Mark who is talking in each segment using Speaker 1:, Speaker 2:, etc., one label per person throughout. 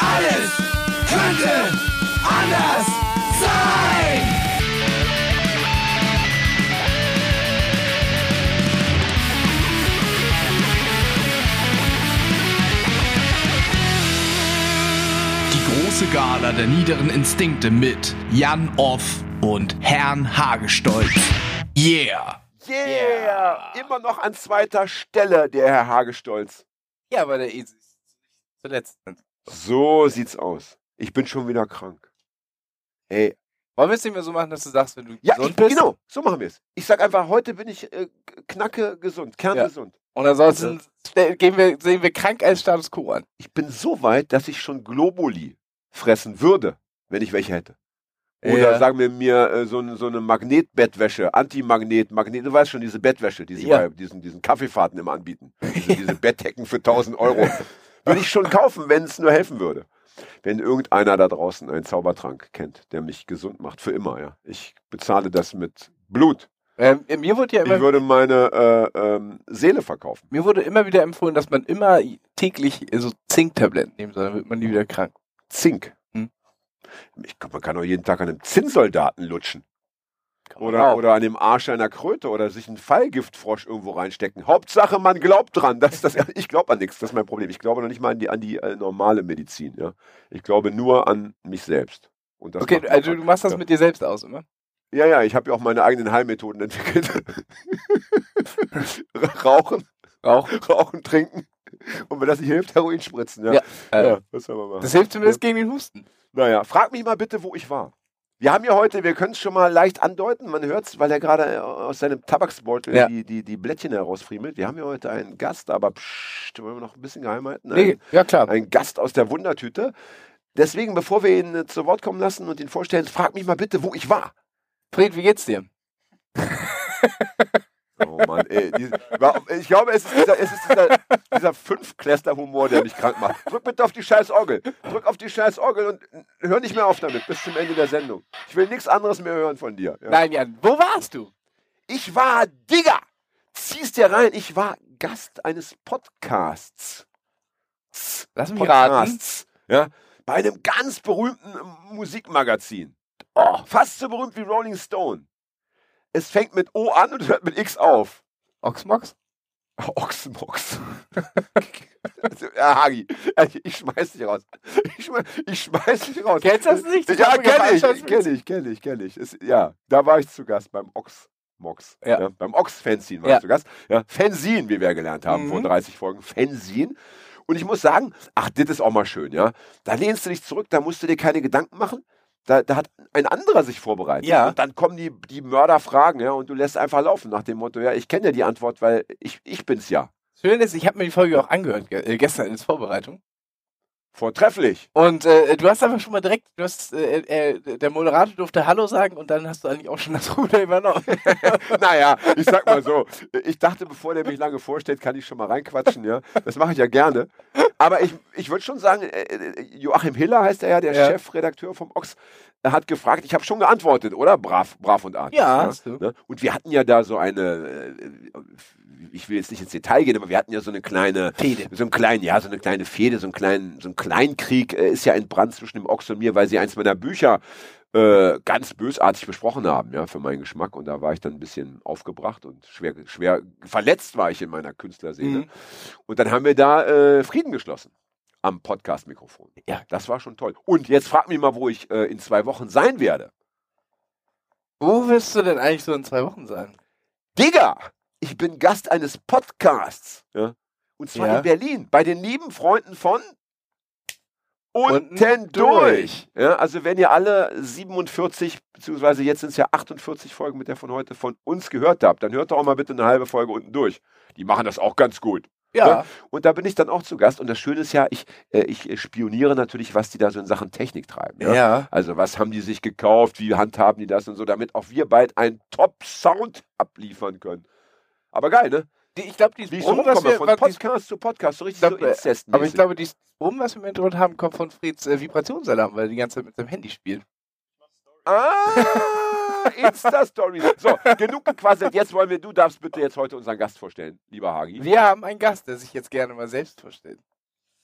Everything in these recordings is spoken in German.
Speaker 1: Alles könnte anders sein. Die große Gala der niederen Instinkte mit Jan Off und Herrn Hagestolz. Yeah!
Speaker 2: Yeah! Immer noch an zweiter Stelle, der Herr Hagestolz.
Speaker 3: Ja, aber der ist zuletzt.
Speaker 2: So sieht's aus. Ich bin schon wieder krank. Ey,
Speaker 3: Wollen wir es nicht mehr so machen, dass du sagst, wenn du
Speaker 2: ja,
Speaker 3: gesund
Speaker 2: ich,
Speaker 3: bist?
Speaker 2: genau, so machen wir es. Ich sag einfach, heute bin ich äh, knacke gesund, kerngesund.
Speaker 3: Und ansonsten stell- gehen wir, sehen wir krank als Status Quo an.
Speaker 2: Ich bin so weit, dass ich schon Globuli fressen würde, wenn ich welche hätte. Oder
Speaker 3: Ja.
Speaker 2: sagen wir mir äh, so, eine- so eine Magnetbettwäsche, Antimagnet, Magnet, du weißt schon, diese Bettwäsche, die sie
Speaker 3: Ja.
Speaker 2: bei diesen, diesen Kaffeefahrten immer anbieten. Diese, diese Bettdecken für 1000 Euro. Würde ich schon kaufen, wenn es nur helfen würde. Wenn irgendeiner da draußen einen Zaubertrank kennt, der mich gesund macht, für immer, ja. Ich bezahle das mit Blut.
Speaker 3: Ähm, mir wurde ja
Speaker 2: Ich
Speaker 3: immer,
Speaker 2: würde meine äh, ähm, Seele verkaufen.
Speaker 3: mir wurde immer wieder empfohlen, dass man immer täglich so Zinktabletten nehmen soll, dann wird man nie wieder krank.
Speaker 2: Zink.
Speaker 3: Hm.
Speaker 2: Ich man kann doch jeden Tag an einem Zinnsoldaten lutschen. Oder, oder an dem Arsch einer Kröte oder sich einen Fallgiftfrosch irgendwo reinstecken. Hauptsache, man glaubt dran. Das, ist das, ich glaube an nichts, das ist mein Problem. Ich glaube noch nicht mal an die, an die äh, normale Medizin. Ja? Ich glaube nur an mich selbst. Und das
Speaker 3: Okay, also du machst das
Speaker 2: ja.
Speaker 3: mit dir selbst aus immer?
Speaker 2: Ja, ja, ich habe ja auch meine eigenen Heilmethoden entwickelt. Rauchen,
Speaker 3: Auch.
Speaker 2: rauchen, trinken. Und wenn das nicht hilft, Heroin spritzen. Ja,
Speaker 3: Ja, äh,
Speaker 2: ja machen?
Speaker 3: Das hilft zumindest gegen den Husten.
Speaker 2: Naja, frag mich mal bitte, wo ich war. Wir haben ja heute, wir können es schon mal leicht andeuten, man hört es, weil er gerade äh, aus seinem Tabaksbeutel
Speaker 3: Ja.
Speaker 2: die, die, die Blättchen herausfriemelt. Wir haben ja heute einen Gast, aber pst, wollen wir noch ein bisschen geheim halten?
Speaker 3: Nee, ja klar.
Speaker 2: ein Gast aus der Wundertüte. Deswegen, bevor wir ihn äh, zu Wort kommen lassen und ihn vorstellen, frag mich mal bitte, wo ich war.
Speaker 3: Fred, wie geht's dir?
Speaker 2: Oh Mann, ey, ich glaube, es ist dieser, es ist dieser, dieser Fünfklässler-Humor, der mich krank macht. Drück bitte auf die scheiß Orgel. Drück auf die scheiß Orgel und hör nicht mehr auf damit bis zum Ende der Sendung. Ich will nichts anderes mehr hören von dir. Ja.
Speaker 3: Nein, Jan, wo warst du?
Speaker 2: Ich war, Digga, ziehst dir rein, ich war Gast eines Podcasts.
Speaker 3: Lass mich raten.
Speaker 2: Podcasts. Ja, bei einem ganz berühmten Musikmagazin. Oh, fast so berühmt wie Rolling Stone. Es fängt mit O an und hört mit X auf.
Speaker 3: Oxmox?
Speaker 2: Also, ja, Hagi, also ich schmeiß dich raus. Ich schmeiß, ich schmeiß dich raus.
Speaker 3: Kennst du das nicht? Das
Speaker 2: Ja, kenne ich, kenne ich, kenne ich, kenne ich. Es- Ja, da war ich zu Gast beim Ochsmox.
Speaker 3: Ja.
Speaker 2: beim Ochs-Fanzine war
Speaker 3: Ja.
Speaker 2: ich zu Gast. Ja, Fanzine, wie wir gelernt haben vor
Speaker 3: Mhm.
Speaker 2: 30 Folgen. Fanzine. Und ich muss sagen, ach, das ist auch mal schön, ja. Da lehnst du dich zurück, da musst du dir keine Gedanken machen. Da, da hat ein anderer sich vorbereitet.
Speaker 3: Ja.
Speaker 2: Und dann kommen die, die Mörderfragen, ja, und du lässt einfach laufen nach dem Motto, ja, ich kenne ja die Antwort, weil ich, ich bin's ja.
Speaker 3: Schön ist, ich habe mir die Folge auch angehört, ge äh, gestern in der Vorbereitung.
Speaker 2: Vortrefflich.
Speaker 3: Und äh, du hast einfach schon mal direkt, du hast, äh, äh, der Moderator durfte Hallo sagen und dann hast du eigentlich auch schon das Ruder übernommen.
Speaker 2: naja, ich sag mal so, ich dachte, bevor der mich lange vorstellt, kann ich schon mal reinquatschen, ja. Das mache ich ja gerne. Aber ich, ich würde schon sagen, äh, äh, Joachim Hiller heißt er ja, der
Speaker 3: Ja.
Speaker 2: Chefredakteur vom Ochs, hat gefragt, ich habe schon geantwortet, oder? Brav, brav und artig.
Speaker 3: Ja, hast du.
Speaker 2: Ne? Und wir hatten ja da so eine, äh, ich will jetzt nicht ins Detail gehen, aber wir hatten ja so eine kleine,
Speaker 3: Fehde.
Speaker 2: so einen kleinen, ja, so eine kleine Fehde, so einen kleinen, so einen Kleinkrieg äh, ist ja entbrannt zwischen dem Ochs und mir, weil sie eins meiner Bücher äh, ganz bösartig besprochen haben, ja, für meinen Geschmack. Und da war ich dann ein bisschen aufgebracht und schwer, schwer verletzt war ich in meiner Künstlerseele.
Speaker 3: Mhm.
Speaker 2: Und dann haben wir da äh, Frieden geschlossen am Podcast-Mikrofon.
Speaker 3: Ja.
Speaker 2: Das war schon toll. Und jetzt frag mich mal, wo ich äh, in zwei Wochen sein werde.
Speaker 3: Wo wirst du denn eigentlich so in zwei Wochen sein?
Speaker 2: Digga, ich bin Gast eines Podcasts. Ja? Und zwar
Speaker 3: Ja.
Speaker 2: in Berlin, bei den lieben Freunden von
Speaker 3: Unten durch.
Speaker 2: Ja, also wenn ihr alle 47, beziehungsweise jetzt sind es ja 48 Folgen mit der von heute von uns gehört habt, dann hört doch auch mal bitte eine halbe Folge unten durch. Die machen das auch ganz gut.
Speaker 3: Ja.
Speaker 2: Und da bin ich dann auch zu Gast. Und das Schöne ist ja, ich, äh, ich spioniere natürlich, was die da so in Sachen Technik treiben. Ja?
Speaker 3: Ja.
Speaker 2: Also was haben die sich gekauft, wie handhaben die das und so, damit auch wir bald einen Top-Sound abliefern können. Aber geil, ne?
Speaker 3: Die, ich glaube, dieses Brummen,
Speaker 2: so
Speaker 3: was wir,
Speaker 2: von Podcast zu Podcast, so richtig
Speaker 3: Ich glaub,
Speaker 2: so Inzest.
Speaker 3: aber ich glaube, dieses Brummen, was wir im Intro haben, kommt von Freds äh, Vibrationsalarm, weil er die ganze Zeit mit seinem Handy spielt.
Speaker 2: Ah, Insta-Stories. So, genug gequasselt. Jetzt wollen wir, du darfst bitte jetzt heute unseren Gast vorstellen, lieber Hagi.
Speaker 3: Wir haben einen Gast, der sich jetzt gerne mal selbst vorstellt.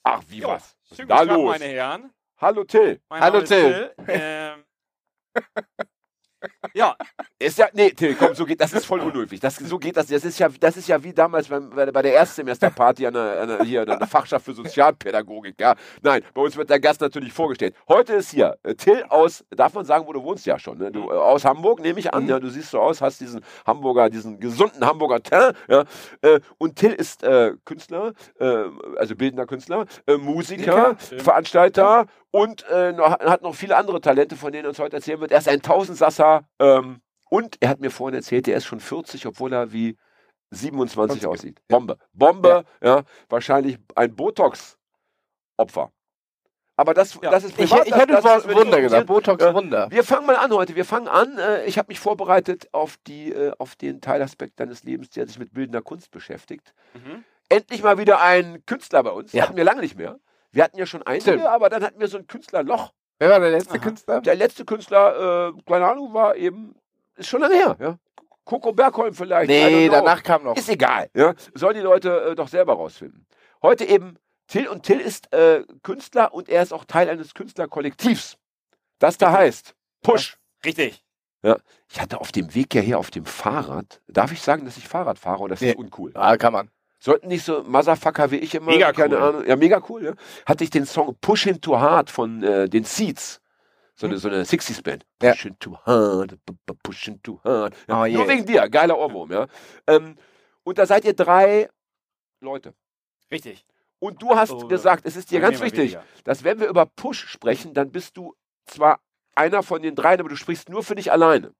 Speaker 2: Ach, wie
Speaker 4: Jo,
Speaker 2: was? Was da
Speaker 4: guten Tag,
Speaker 2: los?
Speaker 4: meine Herren.
Speaker 2: Hallo Till.
Speaker 4: Mein
Speaker 3: Hallo,
Speaker 4: Name ist
Speaker 3: Till.
Speaker 4: ähm, ja,
Speaker 2: Ist ja, nee, Till, komm, so geht, das ist voll unhöflich. Das, so geht das. Das ist ja, das ist ja wie damals beim, bei der Erstsemesterparty an der, an der, hier, an der Fachschaft für Sozialpädagogik, ja. Nein, bei uns wird der Gast natürlich vorgestellt. Heute ist hier äh, Till aus, darf man sagen, wo du wohnst ja schon, ne? Du, äh, aus Hamburg, nehme ich an,
Speaker 3: Mhm.
Speaker 2: ja. Du siehst so aus, hast diesen Hamburger, diesen gesunden Hamburger Teint, ja. Äh, und Till ist äh, Künstler, äh, also bildender Künstler, äh, Musiker,
Speaker 4: Stimmt.
Speaker 2: Veranstalter und äh, noch, hat noch viele andere Talente, von denen er uns heute erzählen wird. Er ist ein Tausendsasser ähm, und er hat mir vorhin erzählt, er ist schon 40, obwohl er wie 27
Speaker 3: 40.
Speaker 2: aussieht. Bombe. Bombe, ja. wahrscheinlich ein Botox-Opfer. Aber das,
Speaker 4: Ja.
Speaker 2: das ist
Speaker 3: Ich,
Speaker 2: privat.
Speaker 3: ich hätte
Speaker 2: das,
Speaker 3: das Wunder gesagt. Botox
Speaker 2: Ja.
Speaker 3: Wunder.
Speaker 2: wir fangen mal an heute. Wir fangen an. Äh, ich habe mich vorbereitet auf, die, äh, auf den Teilaspekt deines Lebens, der sich mit bildender Kunst beschäftigt.
Speaker 4: mhm.
Speaker 2: Endlich mal wieder ein Künstler bei uns.
Speaker 3: Ja.
Speaker 2: Hatten wir lange nicht mehr. Wir hatten ja schon einige,
Speaker 3: Stimmt.
Speaker 2: aber dann hatten wir so ein Künstlerloch.
Speaker 3: Wer war der letzte
Speaker 4: Aha.
Speaker 3: Künstler?
Speaker 2: Der letzte Künstler, äh, keine Ahnung, war eben, ist schon lange her. Ja? Coco Bergholm vielleicht.
Speaker 3: Nee, danach kam noch.
Speaker 2: Ist egal. Ja? Sollen die Leute äh, doch selber rausfinden. Heute eben Till und Till ist äh, Künstler und er ist auch Teil eines Künstlerkollektivs. Das da heißt Push.
Speaker 4: richtig.
Speaker 2: Ich hatte auf dem Weg hierher auf dem Fahrrad, darf ich sagen, dass ich Fahrrad fahre oder ist das
Speaker 3: Nee.
Speaker 2: uncool?
Speaker 3: Ah, kann man.
Speaker 2: Sollten nicht so Motherfucker wie ich immer,
Speaker 4: Mega
Speaker 2: keine
Speaker 4: cool.
Speaker 2: Ahnung, ja, mega cool, ja. Hatte ich den Song Push Into Hard von äh, den Seeds. So eine, so eine 60s Band.
Speaker 3: Ja.
Speaker 2: Push into hard, b- b- push into hard. Ja,
Speaker 3: Oh,
Speaker 2: Nur
Speaker 3: yeah.
Speaker 2: wegen dir, geiler Ohrwurm, ja. Ähm, und da seid ihr drei Leute.
Speaker 4: Richtig.
Speaker 2: Und du hast
Speaker 4: Oh,
Speaker 2: gesagt, es ist dir ganz wichtig,
Speaker 4: weniger.
Speaker 2: dass wenn wir über Push sprechen, dann bist du zwar einer von den dreien, aber du sprichst nur für dich alleine.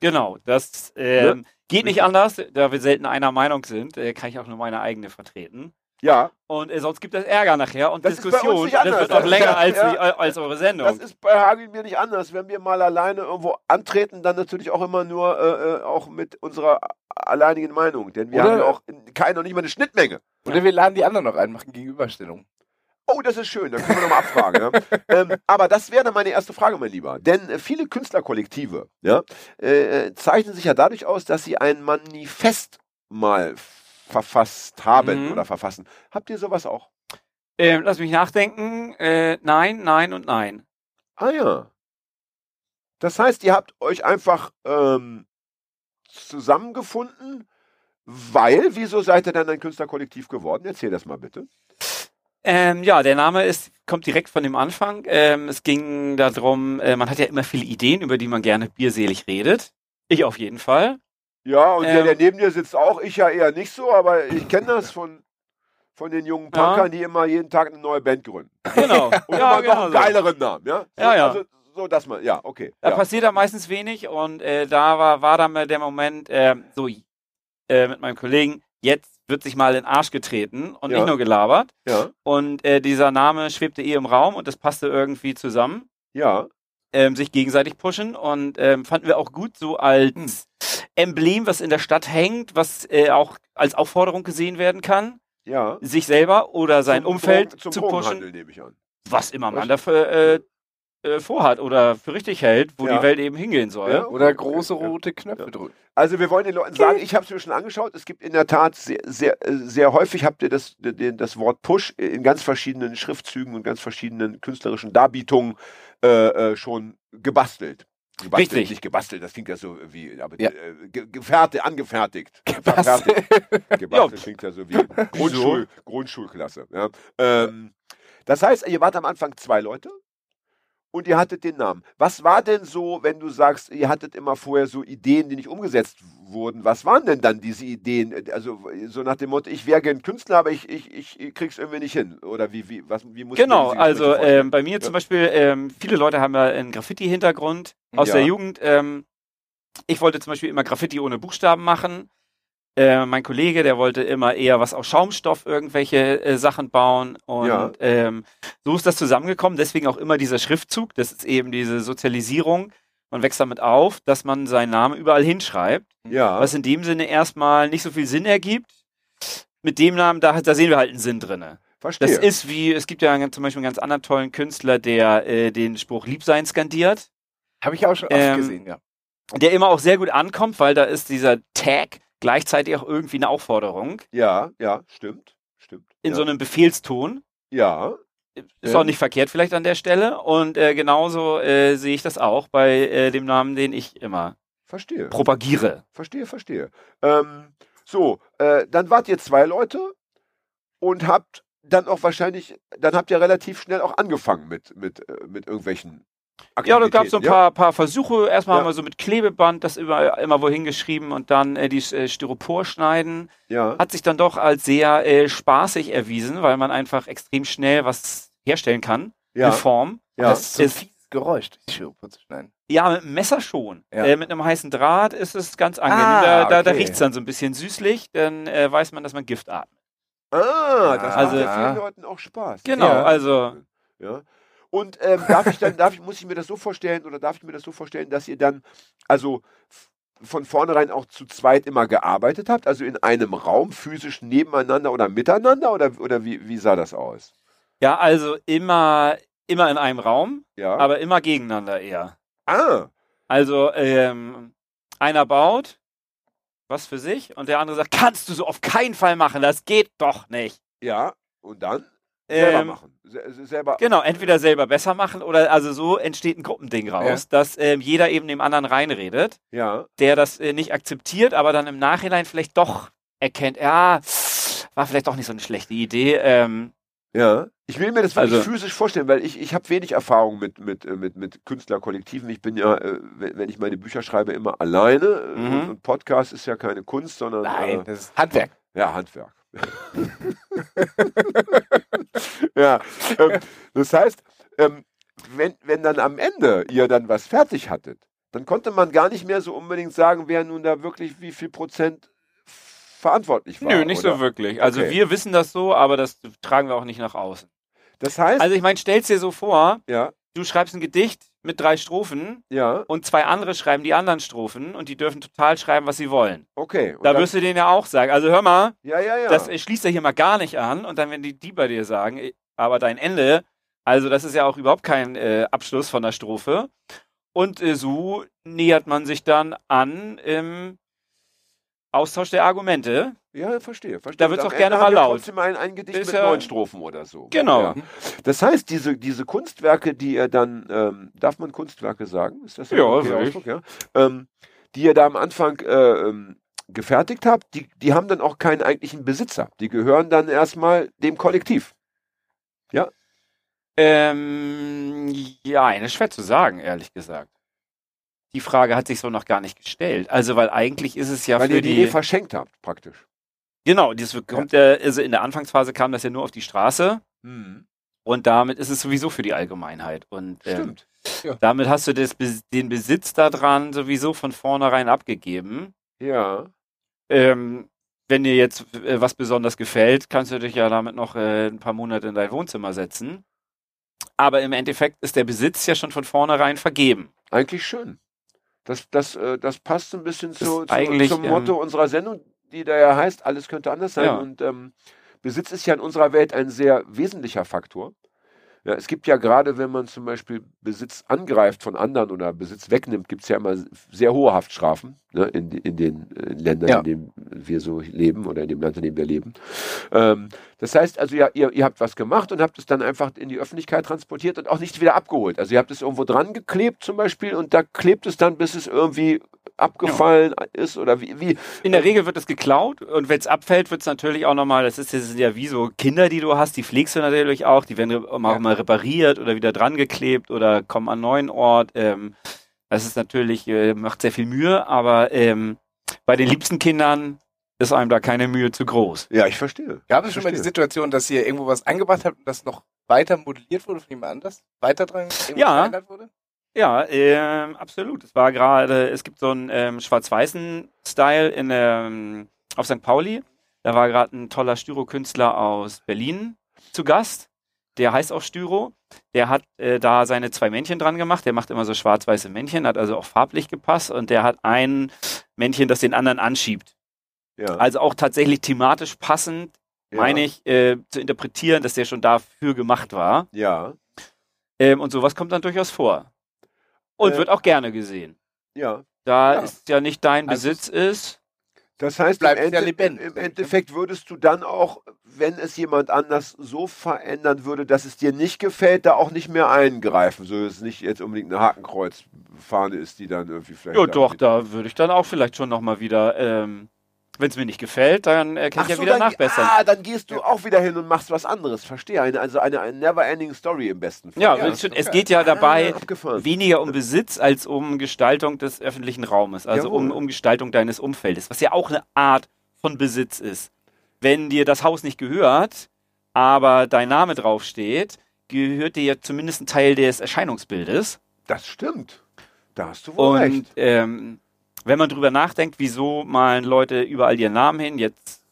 Speaker 4: Genau, das ähm, geht nicht anders, da wir selten einer Meinung sind, äh, kann ich auch nur meine eigene vertreten.
Speaker 2: Ja,
Speaker 4: Und äh, sonst gibt es Ärger nachher und
Speaker 2: Das ist bei uns
Speaker 4: Diskussion.
Speaker 2: nicht
Speaker 4: Das
Speaker 2: anders.
Speaker 4: wird noch
Speaker 2: Das-
Speaker 4: länger als,
Speaker 2: ja.
Speaker 4: die, als eure Sendung.
Speaker 2: Das ist bei Hagel mir nicht anders. Wenn wir mal alleine irgendwo antreten, dann natürlich auch immer nur äh, äh, auch mit unserer alleinigen Meinung. Denn wir
Speaker 3: Oder-
Speaker 2: haben ja auch keine, noch nicht mal eine Schnittmenge.
Speaker 3: Oder wir laden die anderen noch ein, machen Gegenüberstellung.
Speaker 2: Oh, das ist schön, dann können wir nochmal abfragen. ja. ähm, aber das wäre dann meine erste Frage, mein Lieber. Denn äh, viele Künstlerkollektive ja, äh, äh, zeichnen sich ja dadurch aus, dass sie ein Manifest mal verfasst haben
Speaker 4: Mhm.
Speaker 2: oder verfassen. Habt ihr sowas auch?
Speaker 4: ähm, lass mich nachdenken. Äh, nein, nein und nein.
Speaker 2: Ah ja. Das heißt, ihr habt euch einfach ähm, zusammengefunden, weil, wieso seid ihr dann ein Künstlerkollektiv geworden? Erzähl das mal bitte.
Speaker 4: Ähm, ja, der Name ist, kommt direkt von dem Anfang. Ähm, es ging darum, äh, man hat ja immer viele Ideen, über die man gerne bierselig redet. Ich auf jeden Fall.
Speaker 2: Ja, und der,
Speaker 4: Ähm.
Speaker 2: der neben dir sitzt auch, ich ja eher nicht so, aber ich kenne das von, von den jungen
Speaker 4: Ja.
Speaker 2: Punkern, die immer jeden Tag eine neue Band gründen.
Speaker 4: Genau.
Speaker 2: Und
Speaker 4: ja,
Speaker 2: immer noch
Speaker 4: genau
Speaker 2: einen
Speaker 4: so.
Speaker 2: geileren Namen, ja? So,
Speaker 4: Ja, ja.
Speaker 2: Also, so, dass man, ja, okay.
Speaker 4: Da
Speaker 2: ja.
Speaker 4: passiert da meistens wenig und äh, da war, war dann mal der Moment, äh, so äh, mit meinem Kollegen, jetzt wird sich mal in den Arsch getreten und
Speaker 2: Ja.
Speaker 4: nicht nur gelabert.
Speaker 2: ja,
Speaker 4: Und äh, dieser Name schwebte eh im Raum und das passte irgendwie zusammen.
Speaker 2: ja,
Speaker 4: Ähm, sich gegenseitig pushen und ähm, fanden wir auch gut so als Emblem, was in der Stadt hängt, was äh, auch als Aufforderung gesehen werden kann,
Speaker 2: ja.
Speaker 4: sich selber oder sein
Speaker 2: Zum
Speaker 4: Umfeld
Speaker 2: Drogen- zum
Speaker 4: zu pushen,
Speaker 2: nehme ich an.
Speaker 4: was immer man dafür äh, äh, vorhat oder für richtig hält, wo
Speaker 2: Ja.
Speaker 4: die Welt eben hingehen soll.
Speaker 2: Ja.
Speaker 3: Oder große rote Knöpfe
Speaker 2: Ja.
Speaker 3: drücken.
Speaker 2: Also wir wollen den Leuten sagen, ich habe es mir schon angeschaut, es gibt in der Tat sehr, sehr, äh, sehr häufig habt ihr das, den, das Wort Push in ganz verschiedenen Schriftzügen und ganz verschiedenen künstlerischen Darbietungen äh, äh, schon gebastelt. Gebastelt,
Speaker 4: Richtig.
Speaker 2: nicht gebastelt, das klingt ja so wie, aber
Speaker 3: Ja.
Speaker 2: äh, ge gefertigt, angefertigt.
Speaker 3: Gebastelt.
Speaker 2: Gebastelt klingt ja so wie Grundschul, Grundschulklasse. Ja. Ähm, das heißt, ihr wart am Anfang zwei Leute und ihr hattet den Namen. Was war denn so, wenn du sagst, ihr hattet immer vorher so Ideen, die nicht umgesetzt wurden? Was waren denn dann diese Ideen? Also so nach dem Motto, ich wäre gern Künstler, aber ich, ich, ich krieg's irgendwie nicht hin. Oder wie, wie, was, wie muss
Speaker 4: Genau, also ähm, bei mir
Speaker 2: Ja.
Speaker 4: zum Beispiel, ähm, viele Leute haben ja einen Graffiti-Hintergrund aus
Speaker 2: Ja.
Speaker 4: der Jugend. Ähm, ich wollte zum Beispiel immer Graffiti ohne Buchstaben machen. Äh, mein Kollege, der wollte immer eher was aus Schaumstoff, irgendwelche äh, Sachen bauen. Und
Speaker 2: Ja.
Speaker 4: ähm, so ist das zusammengekommen. Deswegen auch immer dieser Schriftzug. Das ist eben diese Sozialisierung. Man wächst damit auf, dass man seinen Namen überall hinschreibt.
Speaker 2: ja,
Speaker 4: Was in dem Sinne erstmal nicht so viel Sinn ergibt. Mit dem Namen, da, da sehen wir halt einen Sinn drinne.
Speaker 2: verstehe.
Speaker 4: Das ist wie, es gibt ja zum Beispiel einen ganz anderen tollen Künstler, der äh, den Spruch Liebsein skandiert,
Speaker 3: Habe ich auch schon oft
Speaker 4: Ähm,
Speaker 3: gesehen, ja.
Speaker 4: der immer auch sehr gut ankommt, weil da ist dieser Tag gleichzeitig auch irgendwie eine Aufforderung
Speaker 2: ja, ja, stimmt, stimmt.
Speaker 4: in
Speaker 2: ja.
Speaker 4: so einem Befehlston.
Speaker 2: Ja.
Speaker 4: Ist auch nicht verkehrt vielleicht an der Stelle. Und äh, genauso äh, sehe ich das auch bei äh, dem Namen, den ich immer
Speaker 2: Verstehe.
Speaker 4: propagiere.
Speaker 2: Verstehe, verstehe. Ähm, so, äh, dann wart ihr zwei Leute und habt dann auch wahrscheinlich, dann habt ihr relativ schnell auch angefangen mit, mit, äh, mit irgendwelchen
Speaker 4: Ja, da gab es so ein paar, paar Versuche. Erstmal
Speaker 2: Ja.
Speaker 4: haben wir so mit Klebeband das immer, immer wohin geschrieben und dann äh, die äh, Styropor schneiden.
Speaker 2: Ja,
Speaker 4: Hat sich dann doch als sehr äh, spaßig erwiesen, weil man einfach extrem schnell was herstellen kann.
Speaker 2: ja,
Speaker 4: Eine Form.
Speaker 2: ja.
Speaker 3: Das ist so ein fieses Geräusch, die Styropor zu schneiden.
Speaker 4: Ja, mit einem Messer schon.
Speaker 3: Ja.
Speaker 4: Äh, mit einem heißen Draht ist es ganz angenehm.
Speaker 3: Ah,
Speaker 4: da da, da
Speaker 3: okay.
Speaker 4: riecht es dann so ein bisschen süßlich, dann äh, weiß man, dass man Gift atmet.
Speaker 2: Ah, das
Speaker 4: Also-
Speaker 2: macht ja vielen Leuten auch Spaß.
Speaker 4: Genau,
Speaker 3: Ja.
Speaker 4: also
Speaker 2: Ja. Und ähm, darf ich dann, darf ich, muss ich mir das so vorstellen oder darf ich mir das so vorstellen, dass ihr dann also von vornherein auch zu zweit immer gearbeitet habt, also in einem Raum physisch nebeneinander oder miteinander oder, oder wie, wie sah das aus?
Speaker 4: ja, also immer, immer in einem Raum,
Speaker 2: Ja.
Speaker 4: aber immer gegeneinander eher.
Speaker 2: ah,
Speaker 4: Also ähm, einer baut was für sich und der andere sagt, kannst du so auf keinen Fall machen, das geht doch nicht.
Speaker 2: ja. Und dann selber
Speaker 4: Ähm,
Speaker 2: machen. Se se- selber.
Speaker 4: Genau, entweder selber besser machen oder also so entsteht ein Gruppending raus, dass ähm, jeder eben dem anderen reinredet,
Speaker 2: Ja.
Speaker 4: der das äh, nicht akzeptiert, aber dann im Nachhinein vielleicht doch erkennt, ja, war vielleicht doch nicht so eine schlechte Idee. Ähm,
Speaker 2: Ja, ich will mir das wirklich
Speaker 4: Also-
Speaker 2: physisch vorstellen, weil ich, ich habe wenig Erfahrung mit, mit, äh, mit, mit Künstlerkollektiven. Ich bin ja, äh, wenn, ich meine Bücher schreibe, immer alleine. äh,
Speaker 4: Mhm.
Speaker 2: Und, und Podcast ist ja keine Kunst, sondern
Speaker 3: Nein,
Speaker 2: äh,
Speaker 3: das ist Handwerk.
Speaker 2: ja, Handwerk. ja, ähm, das heißt, ähm, wenn, wenn dann am Ende ihr dann was fertig hattet, dann konnte man gar nicht mehr so unbedingt sagen, wer nun da wirklich wie viel Prozent verantwortlich war.
Speaker 4: nö, nicht
Speaker 2: oder?
Speaker 4: so wirklich. Also
Speaker 2: Okay.
Speaker 4: wir wissen das so, aber das tragen wir auch nicht nach außen.
Speaker 2: Das heißt,
Speaker 4: Also ich meine, stell's dir so vor,
Speaker 2: ja,
Speaker 4: du schreibst ein Gedicht mit drei Strophen
Speaker 2: ja,
Speaker 4: und zwei andere schreiben die anderen Strophen und die dürfen total schreiben, was sie wollen.
Speaker 2: okay.
Speaker 4: Da wirst du denen ja auch sagen, also hör mal,
Speaker 2: Ja, ja, ja.
Speaker 4: das schließt ja hier mal gar nicht an und dann werden die, die bei dir sagen, aber dein Ende, also das ist ja auch überhaupt kein äh, Abschluss von der Strophe. Und äh, so nähert man sich dann an im Austausch der Argumente.
Speaker 2: Ja, verstehe. verstehe.
Speaker 4: Da wird's
Speaker 2: am
Speaker 4: auch gerne mal laut.
Speaker 2: trotzdem ein, ein Gedicht
Speaker 4: Ist
Speaker 2: mit
Speaker 4: ja-
Speaker 2: neun Strophen oder so.
Speaker 4: Genau.
Speaker 2: Ja. Das heißt, diese, diese Kunstwerke, die ihr dann, ähm, darf man Kunstwerke sagen? Ist das
Speaker 4: Ja, ich.
Speaker 2: Ausdruck? Ja. Ähm, die ihr da am Anfang äh, ähm, gefertigt habt, die, die haben dann auch keinen eigentlichen Besitzer. Die gehören dann erstmal dem Kollektiv.
Speaker 4: Ähm, ja, das ist schwer zu sagen, ehrlich gesagt. Die Frage hat sich so noch gar nicht gestellt. Also, weil eigentlich ist es ja
Speaker 2: weil
Speaker 4: für
Speaker 2: ihr die,
Speaker 4: die.
Speaker 2: Idee verschenkt habt, praktisch.
Speaker 4: Genau, das kommt ja, also in der Anfangsphase kam das ja nur auf die Straße und damit ist es sowieso für die Allgemeinheit. Und ähm,
Speaker 2: Stimmt.
Speaker 4: damit hast du das, den Besitz daran sowieso von vornherein abgegeben.
Speaker 2: Ja.
Speaker 4: Ähm, wenn dir jetzt äh, was besonders gefällt, kannst du dich ja damit noch äh, ein paar Monate in dein Wohnzimmer setzen. Aber im Endeffekt ist der Besitz ja schon von vornherein vergeben.
Speaker 2: Eigentlich schön. Das, das, äh, das passt so ein bisschen zu, zu, zum
Speaker 4: ähm,
Speaker 2: Motto unserer Sendung, die da ja heißt, alles könnte anders sein.
Speaker 4: Ja.
Speaker 2: Und ähm, Besitz ist ja in unserer Welt ein sehr wesentlicher Faktor. Ja, es gibt ja gerade, wenn man zum Beispiel Besitz angreift von anderen oder Besitz wegnimmt, gibt es ja immer sehr hohe Haftstrafen ne, in, in den äh, Ländern,
Speaker 3: Ja.
Speaker 2: in denen wir so leben oder in dem Land, in dem wir leben. Ähm, das heißt also, ja, ihr, ihr habt was gemacht und habt es dann einfach in die Öffentlichkeit transportiert und auch nicht wieder abgeholt. Also ihr habt es irgendwo dran geklebt zum Beispiel und da klebt es dann, bis es irgendwie abgefallen ist oder wie, wie
Speaker 4: In der Regel wird es geklaut und wenn es abfällt, wird es natürlich auch nochmal, das ist, das sind ja wie so Kinder, die du hast, die pflegst du natürlich auch, die werden auch
Speaker 3: Ja.
Speaker 4: mal repariert oder wieder dran geklebt oder kommen an einen neuen Ort. Ähm, das ist natürlich, äh, macht sehr viel Mühe, aber ähm, bei den liebsten Kindern ist einem da keine Mühe zu groß.
Speaker 2: Ja, ich verstehe.
Speaker 3: Gab es schon mal die. Situation, dass ihr irgendwo was angebracht habt und das noch weiter modelliert wurde von jemand anders? Weiter dran
Speaker 4: Ja.
Speaker 3: verändert wurde?
Speaker 4: Ja, ähm, absolut. Es war gerade, es gibt so einen ähm, schwarz-weißen Style in ähm, auf St. Pauli. Da war gerade ein toller Styro-Künstler aus Berlin zu Gast. Der heißt auch Styro. Der hat äh, da seine zwei Männchen dran gemacht. Der macht immer so schwarz-weiße Männchen, hat also auch farblich gepasst und der hat ein Männchen, das den anderen anschiebt.
Speaker 2: Ja.
Speaker 4: Also auch tatsächlich thematisch passend,
Speaker 2: ja.
Speaker 4: meine ich, äh, zu interpretieren, dass der schon dafür gemacht war.
Speaker 2: Ja,
Speaker 4: Ähm, und sowas kommt dann durchaus vor. Und
Speaker 2: Äh,
Speaker 4: wird auch gerne gesehen.
Speaker 2: ja.
Speaker 4: Da
Speaker 2: Ja.
Speaker 4: es ja nicht dein
Speaker 3: Also
Speaker 4: Besitz ist.
Speaker 2: Das heißt, im,
Speaker 3: Bleibt ja
Speaker 2: Ende,
Speaker 3: lebendig,
Speaker 2: im? Endeffekt würdest du dann auch, wenn es jemand anders so verändern würde, dass es dir nicht gefällt, da auch nicht mehr eingreifen, so dass es nicht jetzt unbedingt eine Hakenkreuzfahne ist, die dann irgendwie vielleicht.
Speaker 4: Ja, doch, da würde ich dann auch vielleicht schon nochmal wieder, ähm, wenn es mir nicht gefällt, dann äh, kann
Speaker 2: Ach
Speaker 4: ich ja
Speaker 2: so,
Speaker 4: wieder
Speaker 2: dann,
Speaker 4: nachbessern.
Speaker 2: ah, dann gehst du auch wieder hin und machst was anderes. Verstehe. Eine, also eine, eine never-ending Story im besten Fall.
Speaker 4: Ja,
Speaker 3: Ja,
Speaker 4: es, es geht ja dabei
Speaker 2: Ah,
Speaker 4: weniger um Besitz als um Gestaltung des öffentlichen Raumes, also um, um Gestaltung deines Umfeldes, was ja auch eine Art von Besitz ist. Wenn dir das Haus nicht gehört, aber dein Name draufsteht, gehört dir ja zumindest ein Teil des Erscheinungsbildes.
Speaker 2: Das stimmt. Da hast du wohl
Speaker 4: Und
Speaker 2: recht.
Speaker 4: ähm, wenn man drüber nachdenkt, wieso malen Leute überall ihren Namen hin, jetzt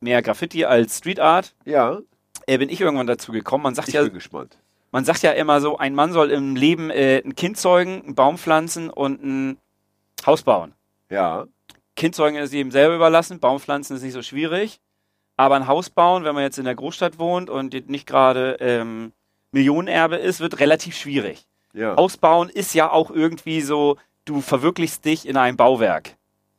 Speaker 4: mehr Graffiti als Street Art,
Speaker 2: Ja,
Speaker 4: äh, bin ich irgendwann dazu gekommen. Man sagt
Speaker 2: ich
Speaker 4: ja,
Speaker 2: bin gespannt.
Speaker 4: man sagt ja immer so, ein Mann soll im Leben äh, ein Kind zeugen, einen Baum pflanzen und ein Haus bauen.
Speaker 2: Ja,
Speaker 4: Kind zeugen ist jedem selber überlassen, Baum pflanzen ist nicht so schwierig. Aber ein Haus bauen, wenn man jetzt in der Großstadt wohnt und nicht gerade ähm, Millionenerbe ist, wird relativ schwierig.
Speaker 2: ja.
Speaker 4: Haus bauen ist ja auch irgendwie so, du verwirklichst dich in einem Bauwerk.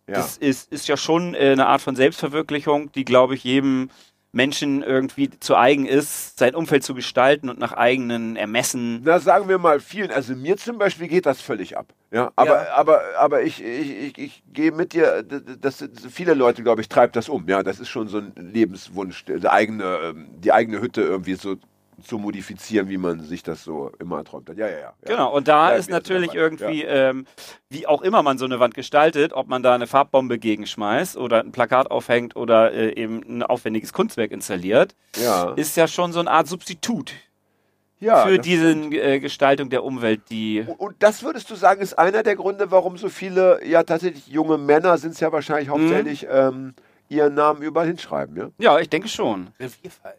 Speaker 2: ja.
Speaker 4: Das ist, ist ja schon äh, eine Art von Selbstverwirklichung, die, glaube ich, jedem Menschen irgendwie zu eigen ist, sein Umfeld zu gestalten und nach eigenen Ermessen.
Speaker 2: Na, sagen wir mal vielen. Also mir zum Beispiel geht das völlig ab. Ja, aber,
Speaker 3: Ja.
Speaker 2: aber, aber ich, ich, ich, ich gehe mit dir, das viele Leute, glaube ich, treibt das um. Ja, das ist schon so ein Lebenswunsch, die eigene, ähm, die eigene Hütte irgendwie so zu modifizieren, wie man sich das so immer erträumt hat. Ja, ja, ja.
Speaker 4: Genau, und da
Speaker 2: Ja,
Speaker 4: ist natürlich irgendwie, ähm, wie auch immer man so eine Wand gestaltet, ob man da eine Farbbombe gegenschmeißt oder ein Plakat aufhängt oder äh, eben ein aufwendiges Kunstwerk installiert,
Speaker 2: Ja,
Speaker 4: ist ja schon so eine Art Substitut
Speaker 2: ja,
Speaker 4: für diese äh, Gestaltung der Umwelt, die
Speaker 2: Und- Und das würdest du sagen, ist einer der Gründe, warum so viele, ja tatsächlich junge Männer sind es ja wahrscheinlich
Speaker 4: Mhm.
Speaker 2: hauptsächlich, ähm, ihren Namen überall hinschreiben, ja?
Speaker 4: Ja, ich denke schon.
Speaker 3: Revierfall.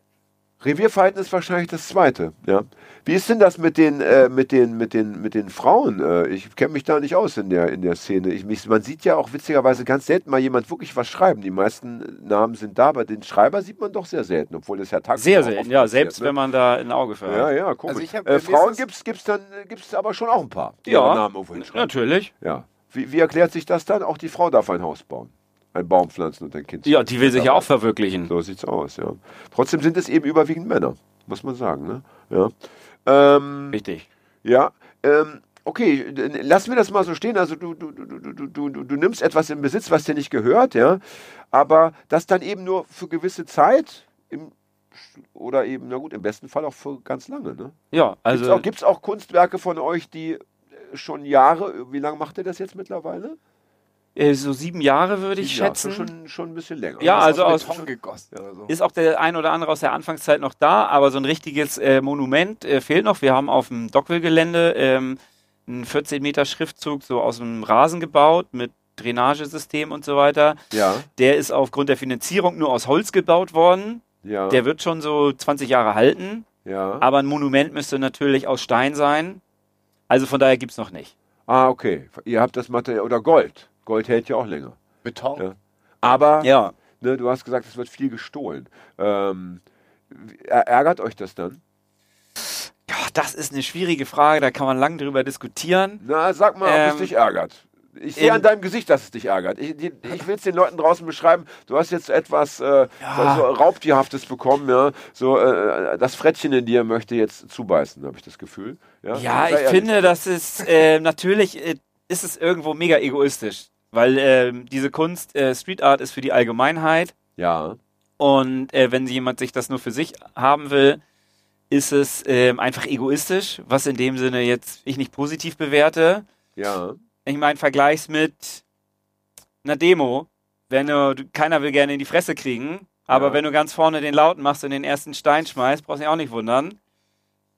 Speaker 2: Revierverhalten ist wahrscheinlich das zweite, ja. Wie ist denn das mit den, äh, mit den, mit den, mit den Frauen? Äh, ich kenne mich da nicht aus in der, in der Szene. Ich, mich, man sieht ja auch witzigerweise ganz selten mal jemand wirklich was schreiben. Die meisten Namen sind da, aber den Schreiber sieht man doch sehr selten, obwohl das ja tagsüber
Speaker 4: Sehr selten, ja,
Speaker 2: passiert,
Speaker 4: selbst
Speaker 2: ne?
Speaker 4: wenn man da ein Auge für hat.
Speaker 2: Ja, ja, komisch.
Speaker 3: Also
Speaker 2: äh, Frauen
Speaker 3: das-
Speaker 2: gibt's, gibt's dann, gibt's aber schon auch ein paar, die
Speaker 4: Ja,
Speaker 2: ihren Namen irgendwo hinschreiben.
Speaker 4: Natürlich.
Speaker 2: Ja. Wie, wie erklärt sich das dann? Auch die Frau darf ein Haus bauen. Ein Baum pflanzen und ein Kind.
Speaker 4: Ja, die will sich ja auch verwirklichen.
Speaker 2: So sieht's aus, ja. Trotzdem sind es eben überwiegend Männer, muss man sagen, ne? Ja. Ähm,
Speaker 4: Richtig.
Speaker 2: ja. Ähm, okay, lassen wir das mal so stehen. Also du, du, du, du, du, du, nimmst etwas in Besitz, was dir nicht gehört, ja. Aber das dann eben nur für gewisse Zeit im, oder eben, na gut, im besten Fall auch für ganz lange, ne?
Speaker 4: Ja,
Speaker 2: Also Gibt es auch, Kunstwerke von euch, die äh, schon Jahre, wie lange macht ihr das jetzt mittlerweile?
Speaker 4: Äh, so sieben Jahre würde ich
Speaker 2: Ja,
Speaker 4: schätzen.
Speaker 2: Schon, schon ein bisschen länger.
Speaker 4: Ja, also aus-
Speaker 3: Beton gegossen oder so.
Speaker 4: Ist auch der ein oder andere aus der Anfangszeit noch da, aber so ein richtiges äh, Monument äh, fehlt noch. Wir haben auf dem Dockville-Gelände ähm, einen 14 Meter Schriftzug so aus dem Rasen gebaut mit Drainagesystem und so weiter.
Speaker 2: Ja,
Speaker 4: Der ist aufgrund der Finanzierung nur aus Holz gebaut worden.
Speaker 2: ja,
Speaker 4: Der wird schon so 20 Jahre halten,
Speaker 2: ja.
Speaker 4: aber ein Monument müsste natürlich aus Stein sein. Also von daher gibt's noch nicht.
Speaker 2: Ah, okay. Ihr habt das Material, oder Gold. Gold hält ja auch länger.
Speaker 3: Beton.
Speaker 2: Ja. Aber,
Speaker 4: Ja.
Speaker 2: ne, du hast gesagt, es wird viel gestohlen. Ähm, ärgert euch das dann?
Speaker 4: ja, das ist eine schwierige Frage, da kann man lang drüber diskutieren.
Speaker 2: Na, sag mal, ob es
Speaker 4: Ähm,
Speaker 2: dich ärgert. Ich sehe an deinem Gesicht, dass es dich ärgert. Ich, ich will es den Leuten draußen beschreiben. Du hast jetzt etwas äh,
Speaker 4: Ja.
Speaker 2: so Raubtierhaftes bekommen, ja. So, äh, das Frettchen in dir möchte jetzt zubeißen, habe ich das Gefühl. Ja,
Speaker 4: Ja, ich
Speaker 2: ehrlich.
Speaker 4: finde, das ist äh, natürlich äh, ist es irgendwo mega egoistisch, weil ähm, diese Kunst äh, Street Art ist für die Allgemeinheit
Speaker 2: Ja,
Speaker 4: und äh, wenn jemand sich das nur für sich haben will, ist es ähm, einfach egoistisch, was in dem Sinne jetzt ich nicht positiv bewerte.
Speaker 2: ja.
Speaker 4: Ich meine, vergleichs mit einer Demo, wenn du, du- keiner will gerne in die Fresse kriegen, aber
Speaker 2: Ja.
Speaker 4: wenn du ganz vorne den Lauten machst und den ersten Stein schmeißt, brauchst du dich auch nicht wundern.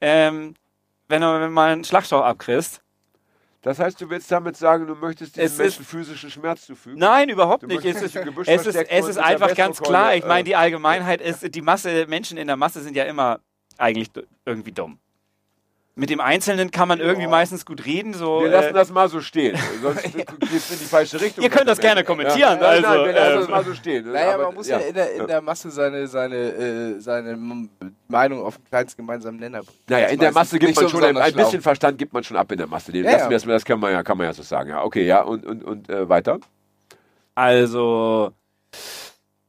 Speaker 4: Ähm, wenn du mal einen Schlagstock abkriegst.
Speaker 2: Das heißt, du willst damit sagen, du möchtest diesen
Speaker 4: Es
Speaker 2: Menschen physischen Schmerz zufügen?
Speaker 4: Nein, überhaupt
Speaker 2: Du
Speaker 4: nicht. Es ist, es ist, es ist einfach ganz klar. Ich
Speaker 2: äh,
Speaker 4: meine, die Allgemeinheit ist, die Masse, Menschen in der Masse sind ja immer eigentlich irgendwie dumm. Mit dem Einzelnen kann man irgendwie meistens gut reden. So,
Speaker 2: Wir lassen
Speaker 4: äh,
Speaker 2: das mal so stehen. Sonst geht es in die falsche Richtung.
Speaker 4: Ihr könnt das gerne kommentieren,
Speaker 2: Ja, nein,
Speaker 4: also,
Speaker 2: nein, wir lassen das
Speaker 4: ähm,
Speaker 2: mal so stehen.
Speaker 3: Naja,
Speaker 2: Aber,
Speaker 3: man muss ja, in, der, in
Speaker 2: ja.
Speaker 3: der Masse seine, seine, äh, seine Meinung auf den kleinsten gemeinsamen Nenner bringen.
Speaker 2: Naja, in der Masse gibt man
Speaker 3: so
Speaker 2: schon ein, ein bisschen Verstand gibt man schon ab in der Masse. Den
Speaker 3: Ja,
Speaker 2: lassen
Speaker 3: ja.
Speaker 2: wir das, das kann man ja, kann man ja so sagen. Ja, okay, ja und und und äh, weiter.
Speaker 4: Also,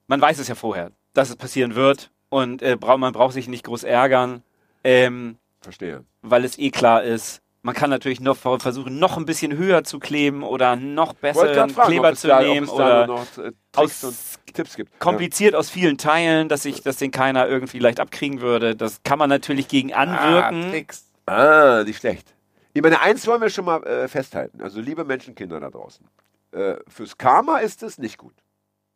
Speaker 4: man weiß es ja vorher, dass es passieren wird und äh, man braucht sich nicht groß ärgern, ähm,
Speaker 2: Verstehe.
Speaker 4: weil es eh klar ist. Man kann natürlich noch ver- versuchen, noch ein bisschen höher zu kleben oder noch besseren
Speaker 2: fragen,
Speaker 4: Kleber zu
Speaker 2: da,
Speaker 4: nehmen oder
Speaker 2: noch äh,
Speaker 4: aus
Speaker 2: Tipps gibt.
Speaker 4: kompliziert aus vielen Teilen, dass sich dass den keiner irgendwie leicht abkriegen würde. Das kann man natürlich gegen
Speaker 3: Ah,
Speaker 4: anwirken.
Speaker 3: Tricks.
Speaker 2: Ah, nicht schlecht. Ich meine, eins wollen wir schon mal äh, festhalten. Also, liebe Menschenkinder da draußen. Äh, fürs Karma ist es nicht gut.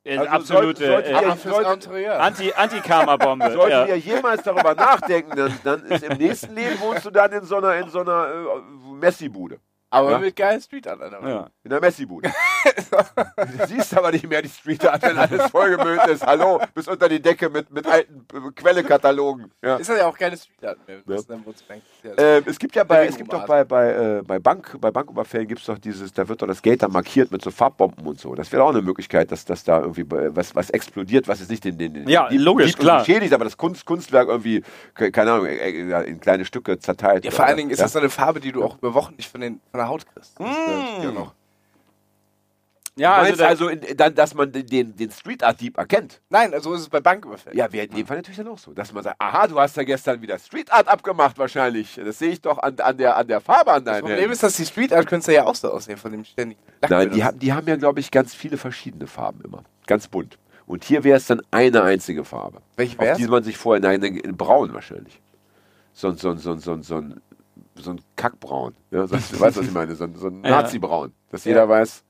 Speaker 4: Äh,
Speaker 2: Also
Speaker 4: absolute
Speaker 2: sollte- sollte
Speaker 4: äh,
Speaker 2: sollte-
Speaker 3: Interieur.
Speaker 4: Anti- Anti-Karma-Bombe.
Speaker 2: Solltet
Speaker 4: ja.
Speaker 2: ihr jemals darüber nachdenken, dann, dann ist im nächsten Leben wohnst du dann in so einer, in so einer äh, Messi-Bude.
Speaker 3: Aber
Speaker 2: Ja.
Speaker 3: mit geilen Street Art. Alter.
Speaker 4: Ja.
Speaker 2: In der Messi-Bude. du siehst aber nicht mehr die Street Art, wenn alles vollgemüllt ist. Hallo, bis unter die Decke mit, mit alten äh, Quellekatalogen. Ja.
Speaker 3: Ist das ja auch keine Street Art mehr.
Speaker 2: Ja. Ähm, es gibt ja bei, es gibt doch bei, bei, äh, bei, Bank, bei Banküberfällen gibt es doch dieses, da wird doch das Geld dann markiert mit so Farbbomben und so. Das wäre auch eine Möglichkeit, dass, dass da irgendwie bei- was, was explodiert, was jetzt nicht den, den, den
Speaker 4: Ja,
Speaker 2: Dieb-
Speaker 4: logisch,
Speaker 2: irgendwie
Speaker 4: klar.
Speaker 2: schädigt, aber das Kunst, Kunstwerk irgendwie, ke- keine Ahnung, äh, äh, in kleine Stücke zerteilt.
Speaker 3: Ja, vor allen Dingen ist
Speaker 2: ja?
Speaker 3: das so eine Farbe, die du auch über Wochen nicht von, den, von der Haut kriegst. Das,
Speaker 4: Mm.
Speaker 3: äh, ja, noch.
Speaker 4: Ja, also,
Speaker 2: also, in, dann, dass man den- den, Street Art Dieb erkennt.
Speaker 3: Nein, also ist es bei Banküberfällen.
Speaker 2: Ja, wäre in dem Fall natürlich dann auch so, dass man sagt, aha, du hast ja gestern wieder Street Art abgemacht wahrscheinlich. Das sehe ich doch an, an, der, an der Farbe an
Speaker 3: Das
Speaker 2: deinen
Speaker 3: Problem ist, dass die Street Art Künstler ja auch so aussehen, von dem ständigen Lack
Speaker 2: Nein, die haben, die haben ja, glaube ich, ganz viele verschiedene Farben immer. Ganz bunt. Und hier wäre es dann eine einzige Farbe.
Speaker 3: Welche
Speaker 2: Auf
Speaker 3: wär's?
Speaker 2: die man sich vorher, nein, in, braun wahrscheinlich. So so so so so ein, so ein Kackbraun. Ja, so, du weißt, was ich meine? So ein, so ein. Nazi-Braun. Dass jeder weiß,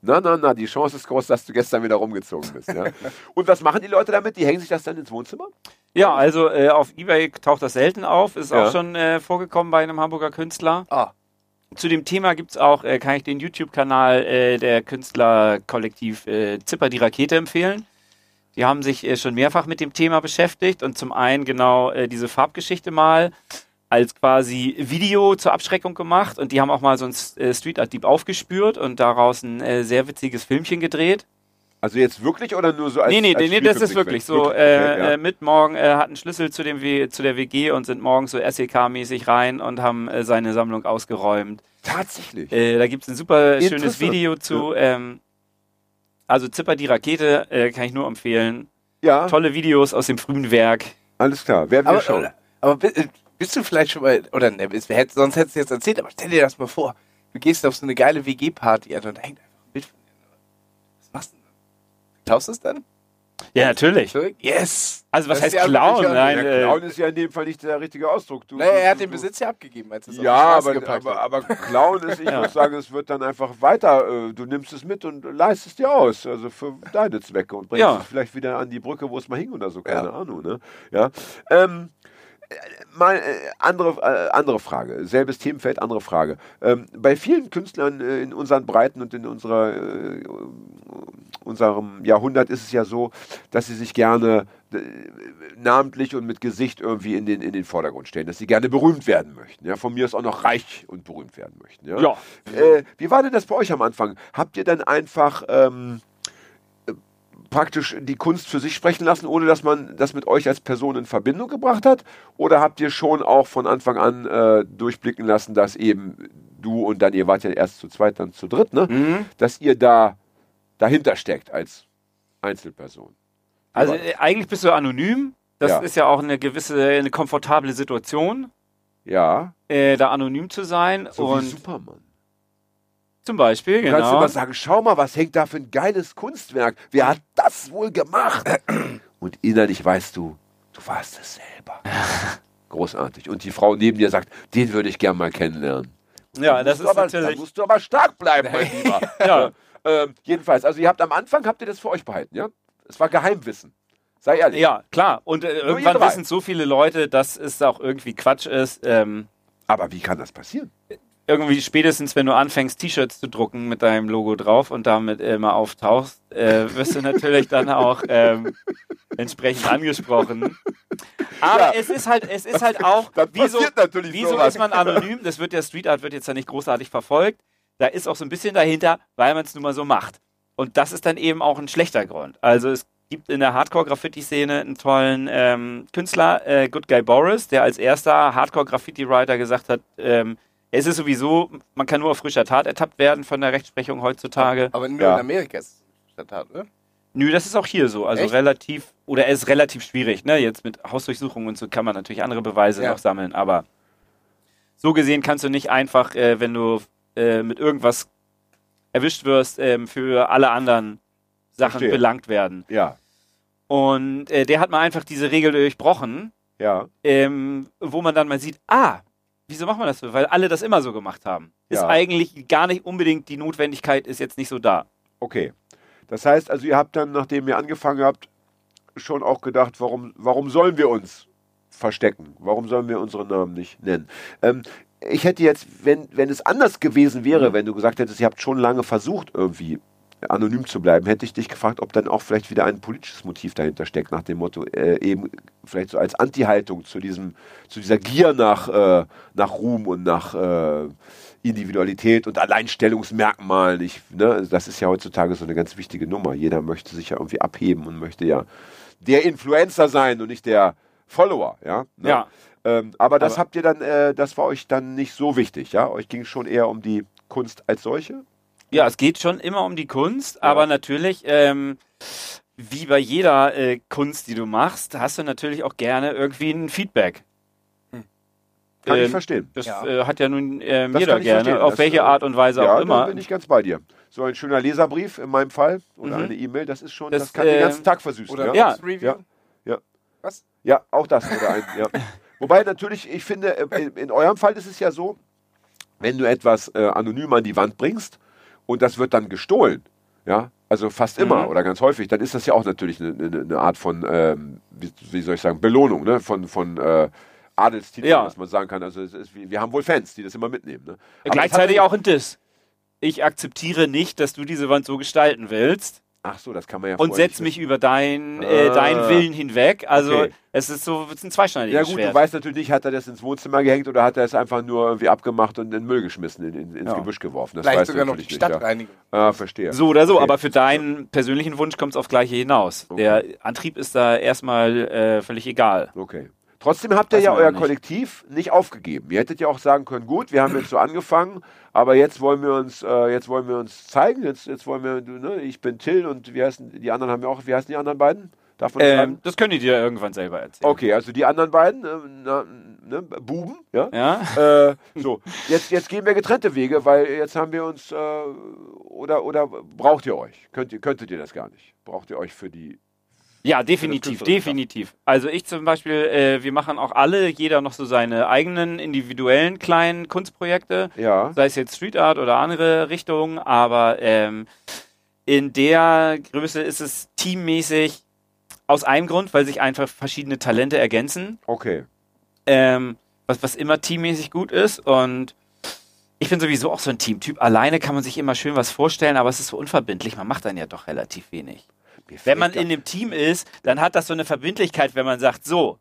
Speaker 2: na, na, na, die Chance ist groß, dass du gestern wieder rumgezogen bist. Ja? Und was machen die Leute damit? Die hängen sich das dann ins Wohnzimmer?
Speaker 4: ja, also äh, auf Ebay taucht das selten auf. Ist
Speaker 2: Ja.
Speaker 4: auch schon äh, vorgekommen bei einem Hamburger Künstler.
Speaker 3: Ah,
Speaker 4: Zu dem Thema gibt es auch, äh, kann ich den YouTube-Kanal äh, der Künstlerkollektiv äh, Zipper die Rakete empfehlen. Die haben sich äh, schon mehrfach mit dem Thema beschäftigt und zum einen genau diese Farbgeschichte mal als quasi Video zur Abschreckung gemacht und die haben auch mal so ein äh, Street Art Dieb aufgespürt und daraus ein äh, sehr witziges Filmchen gedreht.
Speaker 2: Also jetzt wirklich oder nur so als
Speaker 4: nee, nee,
Speaker 2: als
Speaker 4: nee, nee, das ist wirklich so.
Speaker 2: Wirklich,
Speaker 4: Äh,
Speaker 2: ja.
Speaker 4: äh, mit morgen äh, hat einen Schlüssel zu, dem w zu der WG und sind morgens so SEK-mäßig rein und haben äh, seine Sammlung ausgeräumt.
Speaker 2: Tatsächlich.
Speaker 4: Äh, da gibt es ein super schönes. Video zu. Ähm, also Zipper die Rakete kann ich nur empfehlen.
Speaker 2: ja,
Speaker 4: Tolle Videos aus dem frühen Werk.
Speaker 2: alles klar. Werden wir
Speaker 3: aber,
Speaker 2: schauen.
Speaker 3: aber, bist du vielleicht schon mal, oder ne, sonst hättest du jetzt erzählt, aber stell dir das mal vor. Du gehst auf so eine geile WG-Party an und da hängt einfach ein Bild von dir. Was machst du denn? Klaust du es dann?
Speaker 4: Ja, natürlich.
Speaker 3: Yes!
Speaker 4: Also was
Speaker 3: Das ist
Speaker 4: heißt
Speaker 3: ja
Speaker 4: klauen?
Speaker 3: wirklich-
Speaker 4: Nein,
Speaker 2: Der
Speaker 4: äh,
Speaker 2: Clown ist ja in dem Fall nicht der richtige Ausdruck. Du,
Speaker 3: Naja, er hat
Speaker 2: du-
Speaker 3: den Besitz ja abgegeben, als es
Speaker 2: Ja, aber, aber, aber Clown ist, ich
Speaker 4: Ja.
Speaker 2: würde sagen, es wird dann einfach weiter, äh, du nimmst es mit und leistest es dir aus, also für deine Zwecke und bringst
Speaker 4: Ja.
Speaker 2: es vielleicht wieder an die Brücke, wo es mal hing oder so, keine
Speaker 3: Ja.
Speaker 2: Ahnung. Ne? Ja. Ähm, äh, mal äh, andere, äh, andere Frage, selbes Themenfeld, andere Frage. Ähm, bei vielen Künstlern äh, in unseren Breiten und in unserer, äh, unserem Jahrhundert ist es ja so, dass sie sich gerne äh, namentlich und mit Gesicht irgendwie in den, in den Vordergrund stellen, dass sie gerne berühmt werden möchten. Ja, von mir ist auch noch reich und berühmt werden möchten. Ja.
Speaker 4: Ja.
Speaker 2: Äh, wie war denn das bei euch am Anfang? Habt ihr dann einfach ähm, äh, praktisch die Kunst für sich sprechen lassen, ohne dass man das mit euch als Person in Verbindung gebracht hat? Oder habt ihr schon auch von Anfang an äh, durchblicken lassen, dass eben du und dann, ihr wart ja erst zu zweit, dann zu dritt, ne?
Speaker 4: Mhm.
Speaker 2: dass ihr da dahinter steckt als Einzelperson?
Speaker 4: Also äh, eigentlich bist du anonym. Das
Speaker 2: Ja.
Speaker 4: ist ja auch eine gewisse, eine komfortable Situation,
Speaker 2: Ja,
Speaker 4: äh, da anonym zu sein.
Speaker 2: so wie
Speaker 4: und
Speaker 2: Superman.
Speaker 4: Zum Beispiel,
Speaker 2: Du kannst
Speaker 4: genau.
Speaker 2: immer sagen, schau mal, was hängt da für ein geiles Kunstwerk. Wer hat das wohl gemacht? Und innerlich weißt du, du warst es selber. Großartig. Und die Frau neben dir sagt, den würde ich gern mal kennenlernen.
Speaker 4: Ja, das ist
Speaker 2: aber,
Speaker 4: natürlich.
Speaker 2: musst du aber stark bleiben, mein Lieber.
Speaker 4: Ja.
Speaker 2: ähm, jedenfalls, also ihr habt am Anfang, habt ihr das für euch behalten, ja? Es war Geheimwissen. Sei ehrlich.
Speaker 4: Ja, klar. Und äh, irgendwann wissen so viele Leute, dass es auch irgendwie Quatsch ist. Ähm,
Speaker 2: Aber wie kann das passieren?
Speaker 4: Irgendwie spätestens, wenn du anfängst, T-Shirts zu drucken mit deinem Logo drauf und damit immer auftauchst, äh, wirst du natürlich dann auch ähm, entsprechend angesprochen. Aber
Speaker 2: Ja.
Speaker 4: es ist halt, es ist halt auch,
Speaker 2: Dann
Speaker 4: wieso, wieso
Speaker 2: sowas.
Speaker 4: ist man anonym? Das wird ja Street Art wird jetzt ja nicht großartig verfolgt. Da ist auch so ein bisschen dahinter, weil man es nun mal so macht. Und das ist dann eben auch ein schlechter Grund. Also es gibt in der Hardcore-Graffiti-Szene einen tollen ähm, Künstler, äh, Good Guy Boris, der als erster Hardcore-Graffiti-Writer gesagt hat, ähm, es ist sowieso, man kann nur auf frischer Tat ertappt werden von der Rechtsprechung heutzutage.
Speaker 3: Aber nur
Speaker 2: Ja.
Speaker 3: in Amerika ist es Stadttat, oder?
Speaker 4: Nö, das ist auch hier so. Also
Speaker 3: Echt?
Speaker 4: relativ, oder es ist relativ schwierig, ne? Jetzt mit Hausdurchsuchungen und so kann man natürlich andere Beweise
Speaker 3: Ja.
Speaker 4: noch sammeln, aber so gesehen kannst du nicht einfach, äh, wenn du äh, mit irgendwas erwischt wirst, ähm, für alle anderen Sachen
Speaker 2: Verstehe.
Speaker 4: belangt werden.
Speaker 2: Ja,
Speaker 4: Und äh, der hat mal einfach diese Regel durchbrochen,
Speaker 2: ja,
Speaker 4: ähm, wo man dann mal sieht, ah, wieso macht man das so? Weil alle das immer so gemacht haben. Ist
Speaker 2: Ja.
Speaker 4: eigentlich gar nicht unbedingt, die Notwendigkeit ist jetzt nicht so da.
Speaker 2: okay. Das heißt also, ihr habt dann, nachdem ihr angefangen habt, schon auch gedacht, warum, warum sollen wir uns verstecken? Warum sollen wir unsere Namen nicht nennen? Ähm, ich hätte jetzt, wenn, wenn es anders gewesen wäre, wenn du gesagt hättest, ihr habt schon lange versucht, irgendwie anonym zu bleiben, hätte ich dich gefragt, ob dann auch vielleicht wieder ein politisches Motiv dahinter steckt, nach dem Motto, äh, eben vielleicht so als Anti-Haltung zu diesem, zu dieser Gier nach, äh, nach Ruhm und nach äh, Individualität und Alleinstellungsmerkmalen. Ich, ne, das ist ja heutzutage so eine ganz wichtige Nummer. Jeder möchte sich ja irgendwie abheben und möchte ja der Influencer sein und nicht der Follower, ja. Ne?
Speaker 4: Ja.
Speaker 2: Ähm, aber das
Speaker 4: Aber-
Speaker 2: habt ihr dann, äh, das war euch dann nicht so wichtig, ja? Euch ging es schon eher um die Kunst als solche?
Speaker 4: Ja, es geht schon immer um die Kunst, aber natürlich, ähm, wie bei jeder äh, Kunst, die du machst, hast du natürlich auch gerne irgendwie ein Feedback.
Speaker 2: Kann ich
Speaker 4: Ähm,
Speaker 2: verstehen.
Speaker 4: Das
Speaker 3: Ja.
Speaker 4: äh, hat ja nun ähm,
Speaker 2: Das
Speaker 4: jeder
Speaker 2: kann ich
Speaker 4: gerne,
Speaker 2: verstehen.
Speaker 4: auf
Speaker 2: Das,
Speaker 4: welche
Speaker 2: äh,
Speaker 4: Art und Weise
Speaker 2: ja,
Speaker 4: auch
Speaker 2: da
Speaker 4: immer.
Speaker 2: bin ich ganz bei dir. So ein schöner Leserbrief in meinem Fall oder
Speaker 4: Mhm.
Speaker 2: eine E-Mail, das ist schon, das,
Speaker 4: Das,
Speaker 2: kann den
Speaker 4: ähm,
Speaker 2: ganzen Tag versüßen.
Speaker 3: Oder
Speaker 2: ja?
Speaker 4: Ja.
Speaker 3: Review?
Speaker 2: Ja. Ja.
Speaker 3: Was?
Speaker 2: Ja, auch das. Oder ein, ja. Wobei natürlich, ich finde, äh, in, in eurem Fall ist es ja so, wenn du etwas äh, anonym an die Wand bringst und das wird dann gestohlen, ja, also fast immer
Speaker 4: Mhm.
Speaker 2: oder ganz häufig, dann ist das ja auch natürlich eine, eine, eine Art von, ähm, wie, wie soll ich sagen, Belohnung, ne? von, von äh, Adelstitel,
Speaker 4: Ja.
Speaker 2: was man sagen kann. Also es ist, wir haben wohl Fans, die das immer mitnehmen. Ne?
Speaker 4: Gleichzeitig auch ein Diss. Ich akzeptiere nicht, dass du diese Wand so gestalten willst
Speaker 2: Ach so, das kann man ja
Speaker 4: und setz
Speaker 2: nicht
Speaker 4: mich über dein, äh,
Speaker 2: Ah.
Speaker 4: deinen Willen hinweg. Also
Speaker 2: Okay.
Speaker 4: es ist so, es ist ein zweischneidiges
Speaker 2: Ja gut,
Speaker 4: Schwert.
Speaker 2: du weißt natürlich nicht, hat er das ins Wohnzimmer gehängt oder hat er es einfach nur irgendwie abgemacht und in den Müll geschmissen, in, in, ins
Speaker 4: Ja.
Speaker 2: Gebüsch geworfen. Das
Speaker 3: Vielleicht
Speaker 2: weißt du
Speaker 3: sogar noch die
Speaker 2: natürlich nicht,
Speaker 3: Stadtreinigung.
Speaker 2: Ja. Ah, verstehe.
Speaker 4: So oder so,
Speaker 2: Okay.
Speaker 4: aber für deinen persönlichen Wunsch kommt es aufs Gleiche hinaus.
Speaker 2: Okay.
Speaker 4: Der Antrieb ist da erstmal äh, völlig egal.
Speaker 2: Okay. Trotzdem habt ihr ja euer
Speaker 4: nicht.
Speaker 2: Kollektiv nicht aufgegeben. Ihr hättet ja auch sagen können, gut, wir haben jetzt so angefangen, aber jetzt wollen wir uns, äh, jetzt wollen wir uns zeigen. Jetzt, jetzt wollen wir, ne, ich bin Till und wie heißen die anderen haben ja auch, wie heißen die anderen beiden? Darf man das
Speaker 4: Ähm, das können die dir irgendwann selber erzählen.
Speaker 2: Okay, also die anderen beiden, äh, na, ne, Buben, ja.
Speaker 4: Ja?
Speaker 2: Äh, so, jetzt, jetzt gehen wir getrennte Wege, weil jetzt haben wir uns, äh, oder, oder braucht ihr euch? Könnt könntet ihr das gar nicht? Braucht ihr euch für die,
Speaker 4: Ja, definitiv, definitiv. Also ich zum Beispiel, äh, wir machen auch alle, jeder noch so seine eigenen individuellen kleinen Kunstprojekte,
Speaker 2: ja,
Speaker 4: sei es jetzt Street Art oder andere Richtungen, aber ähm, in der Größe ist es teammäßig aus einem Grund, weil sich einfach verschiedene Talente ergänzen.
Speaker 2: okay.
Speaker 4: ähm, was, was immer teammäßig gut ist. Und ich bin sowieso auch so ein Teamtyp. Alleine kann man sich immer schön was vorstellen, aber es ist so unverbindlich. Man macht dann ja doch relativ wenig. Wenn man in dem Team ist, dann hat das so eine Verbindlichkeit, wenn man sagt, so,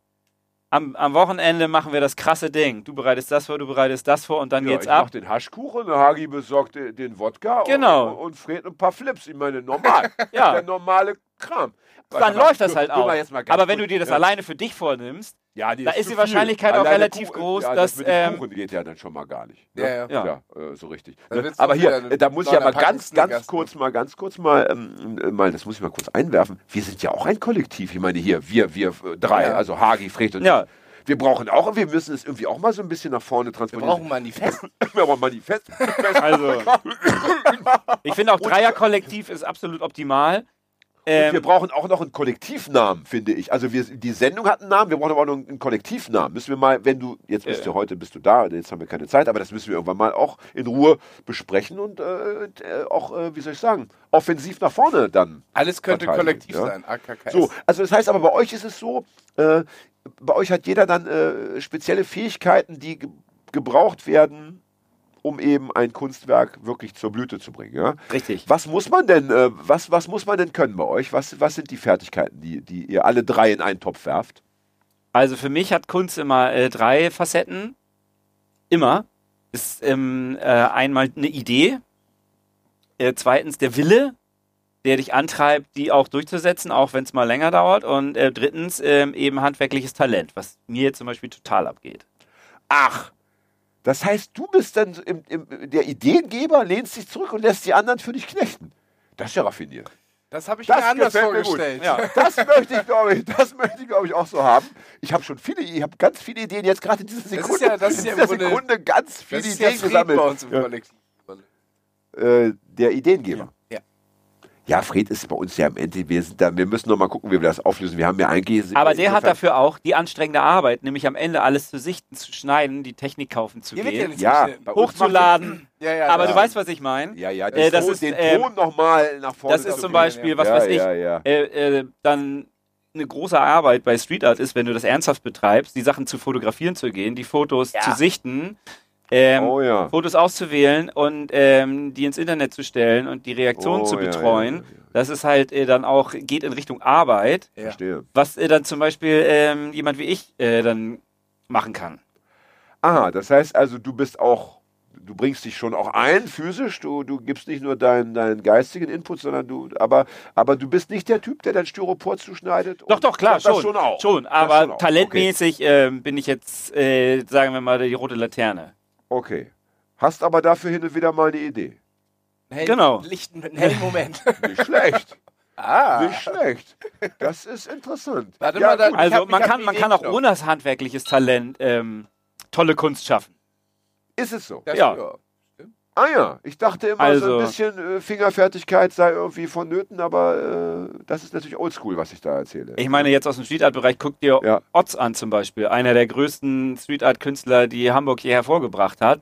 Speaker 4: am, am Wochenende machen wir das krasse Ding. Du bereitest das vor, du bereitest das vor und dann
Speaker 2: Ja,
Speaker 4: geht's
Speaker 2: ich mach
Speaker 4: ab.
Speaker 2: den Haschkuchen, Hagi besorgt den, den Wodka
Speaker 4: Genau.
Speaker 2: und, und Fred ein paar Flips. Ich meine, normal.
Speaker 4: Ja.
Speaker 2: Der normale Kram.
Speaker 4: Dann
Speaker 2: mal,
Speaker 4: läuft das halt auch.
Speaker 2: jetzt mal ganz
Speaker 4: Aber wenn du dir das
Speaker 2: ja.
Speaker 4: alleine für dich vornimmst,
Speaker 2: ja, die
Speaker 4: da ist
Speaker 2: zu
Speaker 4: die
Speaker 2: viel.
Speaker 4: Wahrscheinlichkeit auch
Speaker 2: Alleine
Speaker 4: relativ
Speaker 2: Kuchen-
Speaker 4: groß,
Speaker 2: ja,
Speaker 4: dass,
Speaker 2: das mit
Speaker 4: ähm,
Speaker 2: Kuchen geht ja dann schon mal gar nicht.
Speaker 3: Ja, ja.
Speaker 4: Ja.
Speaker 2: Ja, äh, so richtig. Ne? Aber hier, da muss ich ja mal ganz, ganz kurz mal, ganz kurz mal, ähm, äh, mal, das muss ich mal kurz einwerfen. Wir sind ja auch ein Kollektiv. Ich meine hier, wir, wir äh, drei,
Speaker 3: Ja.
Speaker 2: also Hagi, Fred und
Speaker 4: Ja.
Speaker 2: ich. Wir brauchen auch, wir müssen es irgendwie auch mal so ein bisschen nach vorne
Speaker 3: Wir
Speaker 2: transportieren.
Speaker 3: brauchen Manifest.
Speaker 2: wir brauchen Manifest.
Speaker 4: also ich finde auch Dreierkollektiv ist absolut optimal.
Speaker 2: Und
Speaker 4: Ähm,
Speaker 2: wir brauchen auch noch einen Kollektivnamen, finde ich. Also wir, die Sendung hat einen Namen, wir brauchen aber auch noch einen Kollektivnamen. Müssen wir mal, wenn du, jetzt bist
Speaker 4: Äh.
Speaker 2: du heute, bist du da, jetzt haben wir keine Zeit, aber das müssen wir irgendwann mal auch in Ruhe besprechen und äh, äh, auch, äh, wie soll ich sagen, offensiv nach vorne dann.
Speaker 3: Alles könnte kollektiv
Speaker 2: ja.
Speaker 3: sein. AKKS.
Speaker 2: So, also das heißt aber bei euch ist es so, äh, bei euch hat jeder dann äh, spezielle Fähigkeiten, die ge gebraucht werden, um eben ein Kunstwerk wirklich zur Blüte zu bringen. Ja?
Speaker 4: richtig.
Speaker 2: Was muss man denn, äh, was, was muss man denn können bei euch? Was, was sind die Fertigkeiten, die, die ihr alle drei in einen Topf werft?
Speaker 4: Also für mich hat Kunst immer äh, drei Facetten. Immer. Ist ähm, äh, einmal eine Idee, äh, zweitens der Wille, der dich antreibt, die auch durchzusetzen, auch wenn es mal länger dauert. Und äh, drittens ähm, eben handwerkliches Talent, was mir jetzt zum Beispiel total abgeht.
Speaker 2: Ach, das heißt, du bist dann im, im, der Ideengeber, lehnst dich zurück und lässt die anderen für dich knechten. Das ist ja raffiniert.
Speaker 3: Das habe ich
Speaker 2: Das
Speaker 3: mir anders
Speaker 2: gefällt mir
Speaker 3: vorgestellt.
Speaker 4: Ja.
Speaker 2: Das möchte ich, glaube ich, das möchte ich, glaube ich, auch so haben. Ich habe schon viele, ich habe ganz viele Ideen jetzt gerade in dieser Sekunde.
Speaker 3: ist ja- das ist ja
Speaker 2: in dieser Sekunde ganz viele
Speaker 3: Das ja
Speaker 2: Ideen
Speaker 3: Fried
Speaker 2: gesammelt.
Speaker 3: bei uns im
Speaker 2: Ja. Äh, der Ideengeber.
Speaker 3: Ja.
Speaker 2: Fred ist bei uns ja am Ende. Wir, sind da, wir müssen noch mal gucken, wie wir das auflösen. Wir haben ja eigentlich.
Speaker 4: Aber der hat dafür auch die anstrengende Arbeit, nämlich am Ende alles zu sichten, zu schneiden, die Technik kaufen zu
Speaker 3: ja
Speaker 4: gehen,
Speaker 2: Ja,
Speaker 4: hochzuladen.
Speaker 3: Ja, ja,
Speaker 4: Aber
Speaker 3: ja.
Speaker 4: du weißt, was ich meine.
Speaker 2: Ja, ja,
Speaker 4: Äh, das
Speaker 2: Ton,
Speaker 4: ist,
Speaker 2: den
Speaker 4: ähm,
Speaker 2: Ton nochmal nach vorne.
Speaker 4: Das ist
Speaker 2: zu
Speaker 4: zum. Beispiel, was
Speaker 2: ja,
Speaker 4: weiß ich,
Speaker 2: Ja, ja.
Speaker 4: äh, äh, dann eine große Arbeit bei Street Art ist, wenn du das ernsthaft betreibst, die Sachen zu fotografieren zu gehen, die Fotos
Speaker 3: Ja.
Speaker 4: zu sichten, ähm,
Speaker 2: oh ja.
Speaker 4: Fotos auszuwählen und ähm, die ins Internet zu stellen und die Reaktionen
Speaker 2: Oh,
Speaker 4: zu betreuen.
Speaker 2: ja, ja.
Speaker 4: Das ist halt äh, dann auch, geht in Richtung Arbeit,
Speaker 3: Ja.
Speaker 2: Verstehe.
Speaker 4: was äh, dann zum Beispiel ähm, jemand wie ich äh, dann machen kann.
Speaker 2: Aha, das heißt also, du bist auch, du bringst dich schon auch ein, physisch, du, du gibst nicht nur deinen, deinen geistigen Input, sondern du, aber, aber du bist nicht der Typ, der dein Styropor zuschneidet.
Speaker 4: Doch, doch, klar, schon.
Speaker 2: schon auch.
Speaker 4: Schon, aber
Speaker 2: schon auch.
Speaker 4: talentmäßig ähm, bin ich jetzt, äh, sagen wir mal, die rote Laterne.
Speaker 2: Okay. Hast aber dafür hin und wieder mal eine Idee.
Speaker 3: Hell,
Speaker 4: Genau.
Speaker 3: Lichten mit einem hellen Moment.
Speaker 2: Nicht schlecht.
Speaker 3: ah.
Speaker 2: Nicht schlecht. Das ist interessant.
Speaker 3: Warte mal, dann-
Speaker 4: Also
Speaker 3: hab-
Speaker 4: man, kann, man kann auch
Speaker 3: noch.
Speaker 4: ohne das handwerkliches Talent ähm, tolle Kunst schaffen.
Speaker 2: Ist es so?
Speaker 3: Das-
Speaker 4: Ja.
Speaker 2: Ah ja, ich dachte immer, so
Speaker 4: Also-
Speaker 2: ein bisschen äh, Fingerfertigkeit sei irgendwie vonnöten, aber äh, das ist natürlich oldschool, was ich da erzähle.
Speaker 4: Ich meine, jetzt aus dem Street Art Bereich, guck dir
Speaker 2: Ja.
Speaker 4: Otz an zum Beispiel. Einer der größten Street Art Künstler, die Hamburg hier hervorgebracht hat.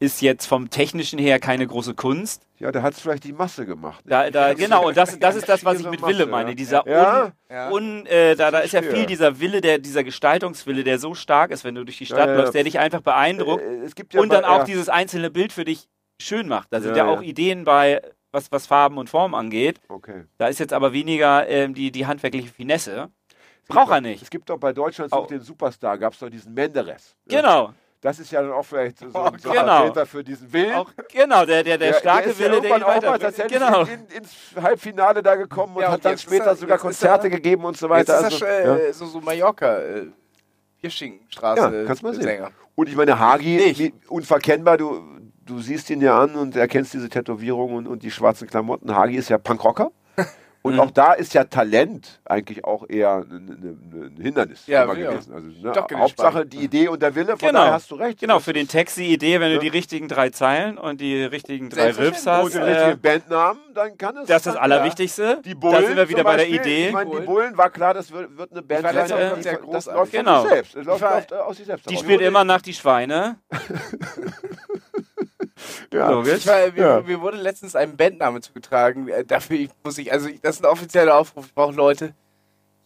Speaker 4: Ist jetzt vom Technischen her keine große Kunst.
Speaker 2: ja, der hat es vielleicht die Masse gemacht.
Speaker 4: Da, da, genau, und das, das ist das, was ich mit Wille meine. Dieser
Speaker 2: Ja,
Speaker 3: Ja.
Speaker 4: Un, äh, da, da ist ja viel dieser Wille, der, dieser Gestaltungswille, der so stark ist, wenn du durch die Stadt
Speaker 2: Ja, ja,
Speaker 4: läufst, der dich einfach beeindruckt
Speaker 2: Äh, es gibt ja
Speaker 4: und dann
Speaker 2: bei-
Speaker 4: auch
Speaker 2: ja,
Speaker 4: dieses einzelne Bild für dich schön macht. Da sind
Speaker 2: Ja,
Speaker 4: ja,
Speaker 2: ja.
Speaker 4: auch Ideen bei, was, was Farben und Formen angeht.
Speaker 2: Okay.
Speaker 4: Da ist jetzt aber weniger ähm, die, die handwerkliche Finesse. Braucht er nicht.
Speaker 2: Es gibt doch bei Deutschland
Speaker 4: Au.
Speaker 2: sucht den Superstar, gab es doch diesen Menderes.
Speaker 4: Genau,
Speaker 2: Das ist ja dann auch vielleicht so, so ein
Speaker 4: Genau.
Speaker 2: Vertreter für diesen Willen.
Speaker 4: auch, genau, der, der, der starke
Speaker 2: ist ja
Speaker 4: Wille, der
Speaker 2: irgendwann
Speaker 4: ihn
Speaker 2: auch mal tatsächlich
Speaker 4: Genau.
Speaker 2: in, ins Halbfinale da gekommen und
Speaker 3: Ja,
Speaker 2: hat
Speaker 3: und
Speaker 2: dann
Speaker 3: jetzt ist
Speaker 2: später
Speaker 3: er-
Speaker 2: sogar Konzerte
Speaker 3: er-
Speaker 2: gegeben und so
Speaker 3: Jetzt
Speaker 2: weiter.
Speaker 3: ist
Speaker 2: Also,
Speaker 3: das
Speaker 2: ja.
Speaker 3: äh, so, so Mallorca, äh, Pirschingstraße
Speaker 2: Ja, kannst mal sehen.
Speaker 3: Sänger.
Speaker 2: Und ich meine, Hagi, wie, unverkennbar, du, du siehst ihn ja an und erkennst diese Tätowierung und, und die schwarzen Klamotten. Hagi ist ja Punkrocker. Und
Speaker 4: Mhm.
Speaker 2: auch da ist ja Talent eigentlich auch eher ein, ein, ein Hindernis
Speaker 3: Ja,
Speaker 2: immer
Speaker 3: ja.
Speaker 2: gewesen. Also, ne, Hauptsache die Idee und der Wille, von
Speaker 4: Genau.
Speaker 2: daher hast du recht.
Speaker 4: Genau,
Speaker 2: Das
Speaker 4: für den Text die Idee, wenn du
Speaker 2: Ja.
Speaker 4: die richtigen drei Zeilen und die richtigen drei Riffs
Speaker 3: Selbstverständlich.
Speaker 2: Und
Speaker 4: hast,
Speaker 2: den
Speaker 4: äh,
Speaker 2: richtigen Bandnamen, dann kann es.
Speaker 4: das ist das Allerwichtigste.
Speaker 2: Die Bullen
Speaker 4: da sind wir wieder bei der Idee.
Speaker 2: Ich meine, die
Speaker 3: Bullen.
Speaker 2: War klar, das wird, wird eine Band sein, das
Speaker 3: großartig.
Speaker 2: läuft von
Speaker 4: Genau.
Speaker 2: sich selbst. Das läuft,
Speaker 3: war-
Speaker 2: läuft äh, aus sich selbst
Speaker 4: Die spielt immer nach die Schweine.
Speaker 2: ja.
Speaker 4: Logisch.
Speaker 3: War, mir,
Speaker 2: Ja.
Speaker 3: mir wurde letztens ein Bandname zugetragen. Äh, dafür muss ich, also das ist ein offizieller Aufruf. Ich brauche Leute.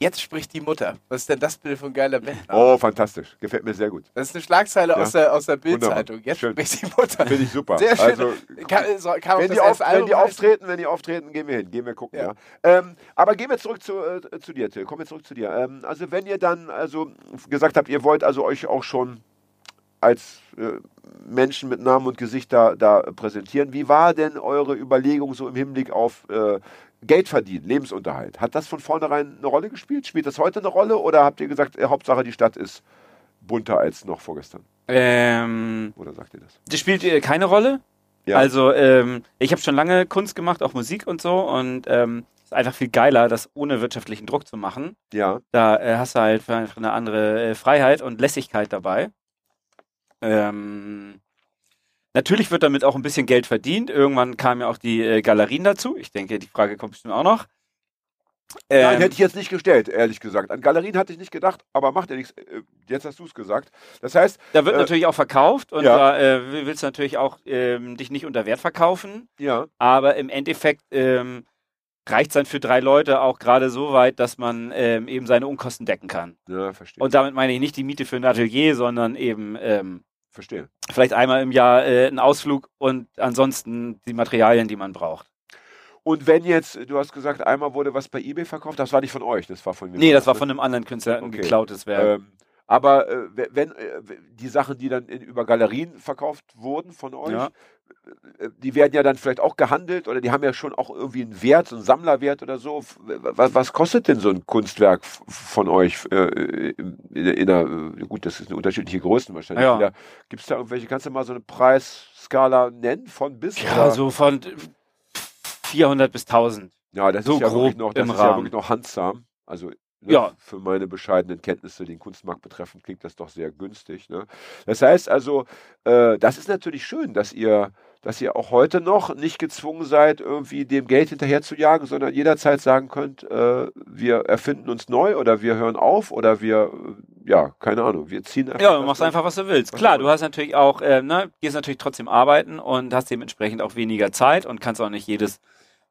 Speaker 3: Jetzt spricht die Mutter. Was ist denn das Bild von geiler Bandname?
Speaker 2: Oh, fantastisch. Gefällt mir sehr gut.
Speaker 3: Das ist eine Schlagzeile
Speaker 2: Ja.
Speaker 3: aus der, aus der. Bildzeitung. Jetzt
Speaker 2: Schön.
Speaker 3: spricht die Mutter.
Speaker 2: Finde ich super.
Speaker 3: Sehr schön.
Speaker 2: Also,
Speaker 3: Kann, so, kann
Speaker 2: wenn die, auf, wenn die auftreten, wenn die auftreten, gehen wir hin, gehen wir gucken. Ja.
Speaker 3: Ja.
Speaker 2: Ähm, aber gehen wir zurück zu, äh, zu dir, Till. Kommen wir zurück zu dir. Ähm, also wenn ihr dann also gesagt habt, ihr wollt also euch auch schon als äh, Menschen mit Namen und Gesicht da, da präsentieren, wie war denn eure Überlegung so im Hinblick auf äh, Geld verdienen, Lebensunterhalt? Hat das von vornherein eine Rolle gespielt? Spielt das heute eine Rolle oder habt ihr gesagt, äh, Hauptsache die Stadt ist bunter als noch vorgestern?
Speaker 4: Ähm,
Speaker 2: Oder sagt ihr das?
Speaker 4: das spielt äh, keine Rolle.
Speaker 2: Ja.
Speaker 4: Also, ähm, ich habe schon lange Kunst gemacht, auch Musik und so. Und ähm, ist einfach viel geiler, das ohne wirtschaftlichen Druck zu machen.
Speaker 2: Ja.
Speaker 4: Da äh, hast du halt einfach eine andere äh, Freiheit und Lässigkeit dabei. Ähm, natürlich wird damit auch ein bisschen Geld verdient. Irgendwann kamen ja auch die äh, Galerien dazu. Ich denke, die Frage kommt bestimmt auch noch.
Speaker 2: Nein,
Speaker 4: Ähm,
Speaker 2: hätte ich jetzt nicht gestellt, ehrlich gesagt. An Galerien hatte ich nicht gedacht, aber macht ja nichts. Äh, Jetzt hast du es gesagt. Das heißt,
Speaker 4: da wird
Speaker 2: äh,
Speaker 4: natürlich auch verkauft und
Speaker 2: ja.
Speaker 4: da äh, willst du natürlich auch ähm, dich nicht unter Wert verkaufen.
Speaker 2: ja,
Speaker 4: Aber im Endeffekt ähm, reicht es dann für drei Leute auch gerade so weit, dass man ähm, eben seine Unkosten decken kann.
Speaker 2: ja, verstehe.
Speaker 4: Und damit meine ich nicht die Miete für ein Atelier, sondern eben ähm,
Speaker 2: verstehe.
Speaker 4: vielleicht einmal im Jahr äh, einen Ausflug und ansonsten die Materialien, die man braucht.
Speaker 2: Und wenn jetzt, du hast gesagt, einmal wurde was bei eBay verkauft, das war nicht von euch, das war von mir.
Speaker 4: Nee, das war von einem anderen Künstler ein
Speaker 2: Okay.
Speaker 4: geklautes Werk.
Speaker 2: Ähm, aber äh, we- wenn äh, die Sachen, die dann in, über Galerien verkauft wurden von euch,
Speaker 4: Ja.
Speaker 2: Äh, die werden ja dann vielleicht auch gehandelt oder die haben ja schon auch irgendwie einen Wert, so einen Sammlerwert oder so. Was, was kostet denn so ein Kunstwerk von euch äh, in, in einer, äh, gut, das ist eine unterschiedliche Größen wahrscheinlich.
Speaker 4: Ja.
Speaker 2: Gibt es da irgendwelche, kannst du mal so eine Preisskala nennen, von bis?
Speaker 4: ja,
Speaker 2: oder?
Speaker 4: so von 400 bis 1000.
Speaker 2: Ja, das
Speaker 4: So
Speaker 2: ist ja
Speaker 4: grob
Speaker 2: wirklich noch, das ist ja
Speaker 4: Rahmen.
Speaker 2: wirklich noch handsam. Also ne,
Speaker 4: Ja.
Speaker 2: für meine bescheidenen Kenntnisse den Kunstmarkt betreffend klingt das doch sehr günstig. Ne? Das heißt also, äh, das ist natürlich schön, dass ihr, dass ihr auch heute noch nicht gezwungen seid, irgendwie dem Geld hinterher zu jagen, sondern jederzeit sagen könnt, äh, wir erfinden uns neu oder wir hören auf oder wir, äh, ja, keine Ahnung, wir ziehen einfach.
Speaker 4: Ja, du machst einfach, was du willst.
Speaker 2: Was
Speaker 4: Klar,
Speaker 2: du
Speaker 4: hast natürlich auch, ähm, ne, gehst natürlich trotzdem arbeiten und hast dementsprechend auch weniger Zeit und kannst auch nicht jedes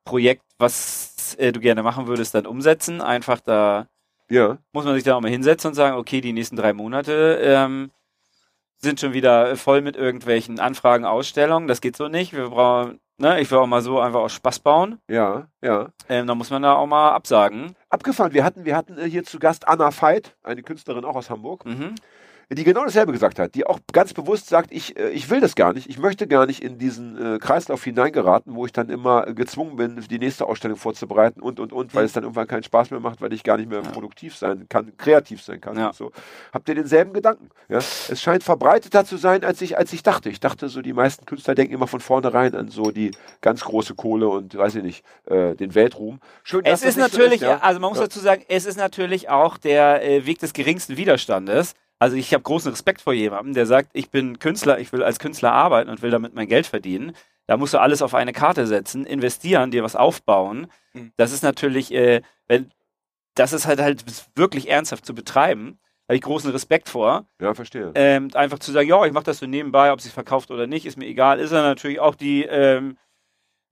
Speaker 4: Projekt, was äh, du gerne machen würdest, dann umsetzen. Einfach da
Speaker 2: Ja,
Speaker 4: muss man sich dann auch mal hinsetzen und sagen, okay, die nächsten drei Monate ähm, sind schon wieder voll mit irgendwelchen Anfragen, Ausstellungen. Das geht so nicht. Wir brauchen, ne, ich will auch mal so einfach aus Spaß bauen.
Speaker 2: ja, ja.
Speaker 4: Ähm, da muss man da auch mal absagen.
Speaker 2: Abgefahren. Wir hatten, wir hatten äh, hier zu Gast Anna Veit, eine Künstlerin auch aus Hamburg.
Speaker 4: Mhm.
Speaker 2: Die genau dasselbe gesagt hat, die auch ganz bewusst sagt, ich, äh, ich will das gar nicht, ich möchte gar nicht in diesen äh, Kreislauf hineingeraten, wo ich dann immer gezwungen bin, die nächste Ausstellung vorzubereiten und, und, und, weil es dann irgendwann keinen Spaß mehr macht, weil ich gar nicht mehr
Speaker 4: Ja.
Speaker 2: produktiv sein kann, kreativ sein kann
Speaker 4: Ja.
Speaker 2: und so. Habt ihr denselben Gedanken? Ja? Es scheint verbreiteter zu sein, als ich, als ich dachte. Ich dachte so, die meisten Künstler denken immer von vornherein an so die ganz große Kohle und, weiß ich nicht, äh, den Weltruhm. Schön,
Speaker 4: Es ist
Speaker 2: nicht so
Speaker 4: natürlich,
Speaker 2: ja.
Speaker 4: also man muss dazu sagen, es ist natürlich auch der äh, Weg des geringsten Widerstandes. Also ich habe großen Respekt vor jemandem, der sagt, ich bin Künstler, ich will als Künstler arbeiten und will damit mein Geld verdienen. Da musst du alles auf eine Karte setzen, investieren, dir was aufbauen.
Speaker 3: Mhm.
Speaker 4: Das ist natürlich, äh, wenn, das ist halt halt wirklich ernsthaft zu betreiben. Da habe ich großen Respekt vor.
Speaker 2: Ja, verstehe.
Speaker 4: Ähm, einfach zu sagen, ja, ich mache das so nebenbei, ob sie verkauft oder nicht, ist mir egal. Ist dann natürlich auch die, ähm,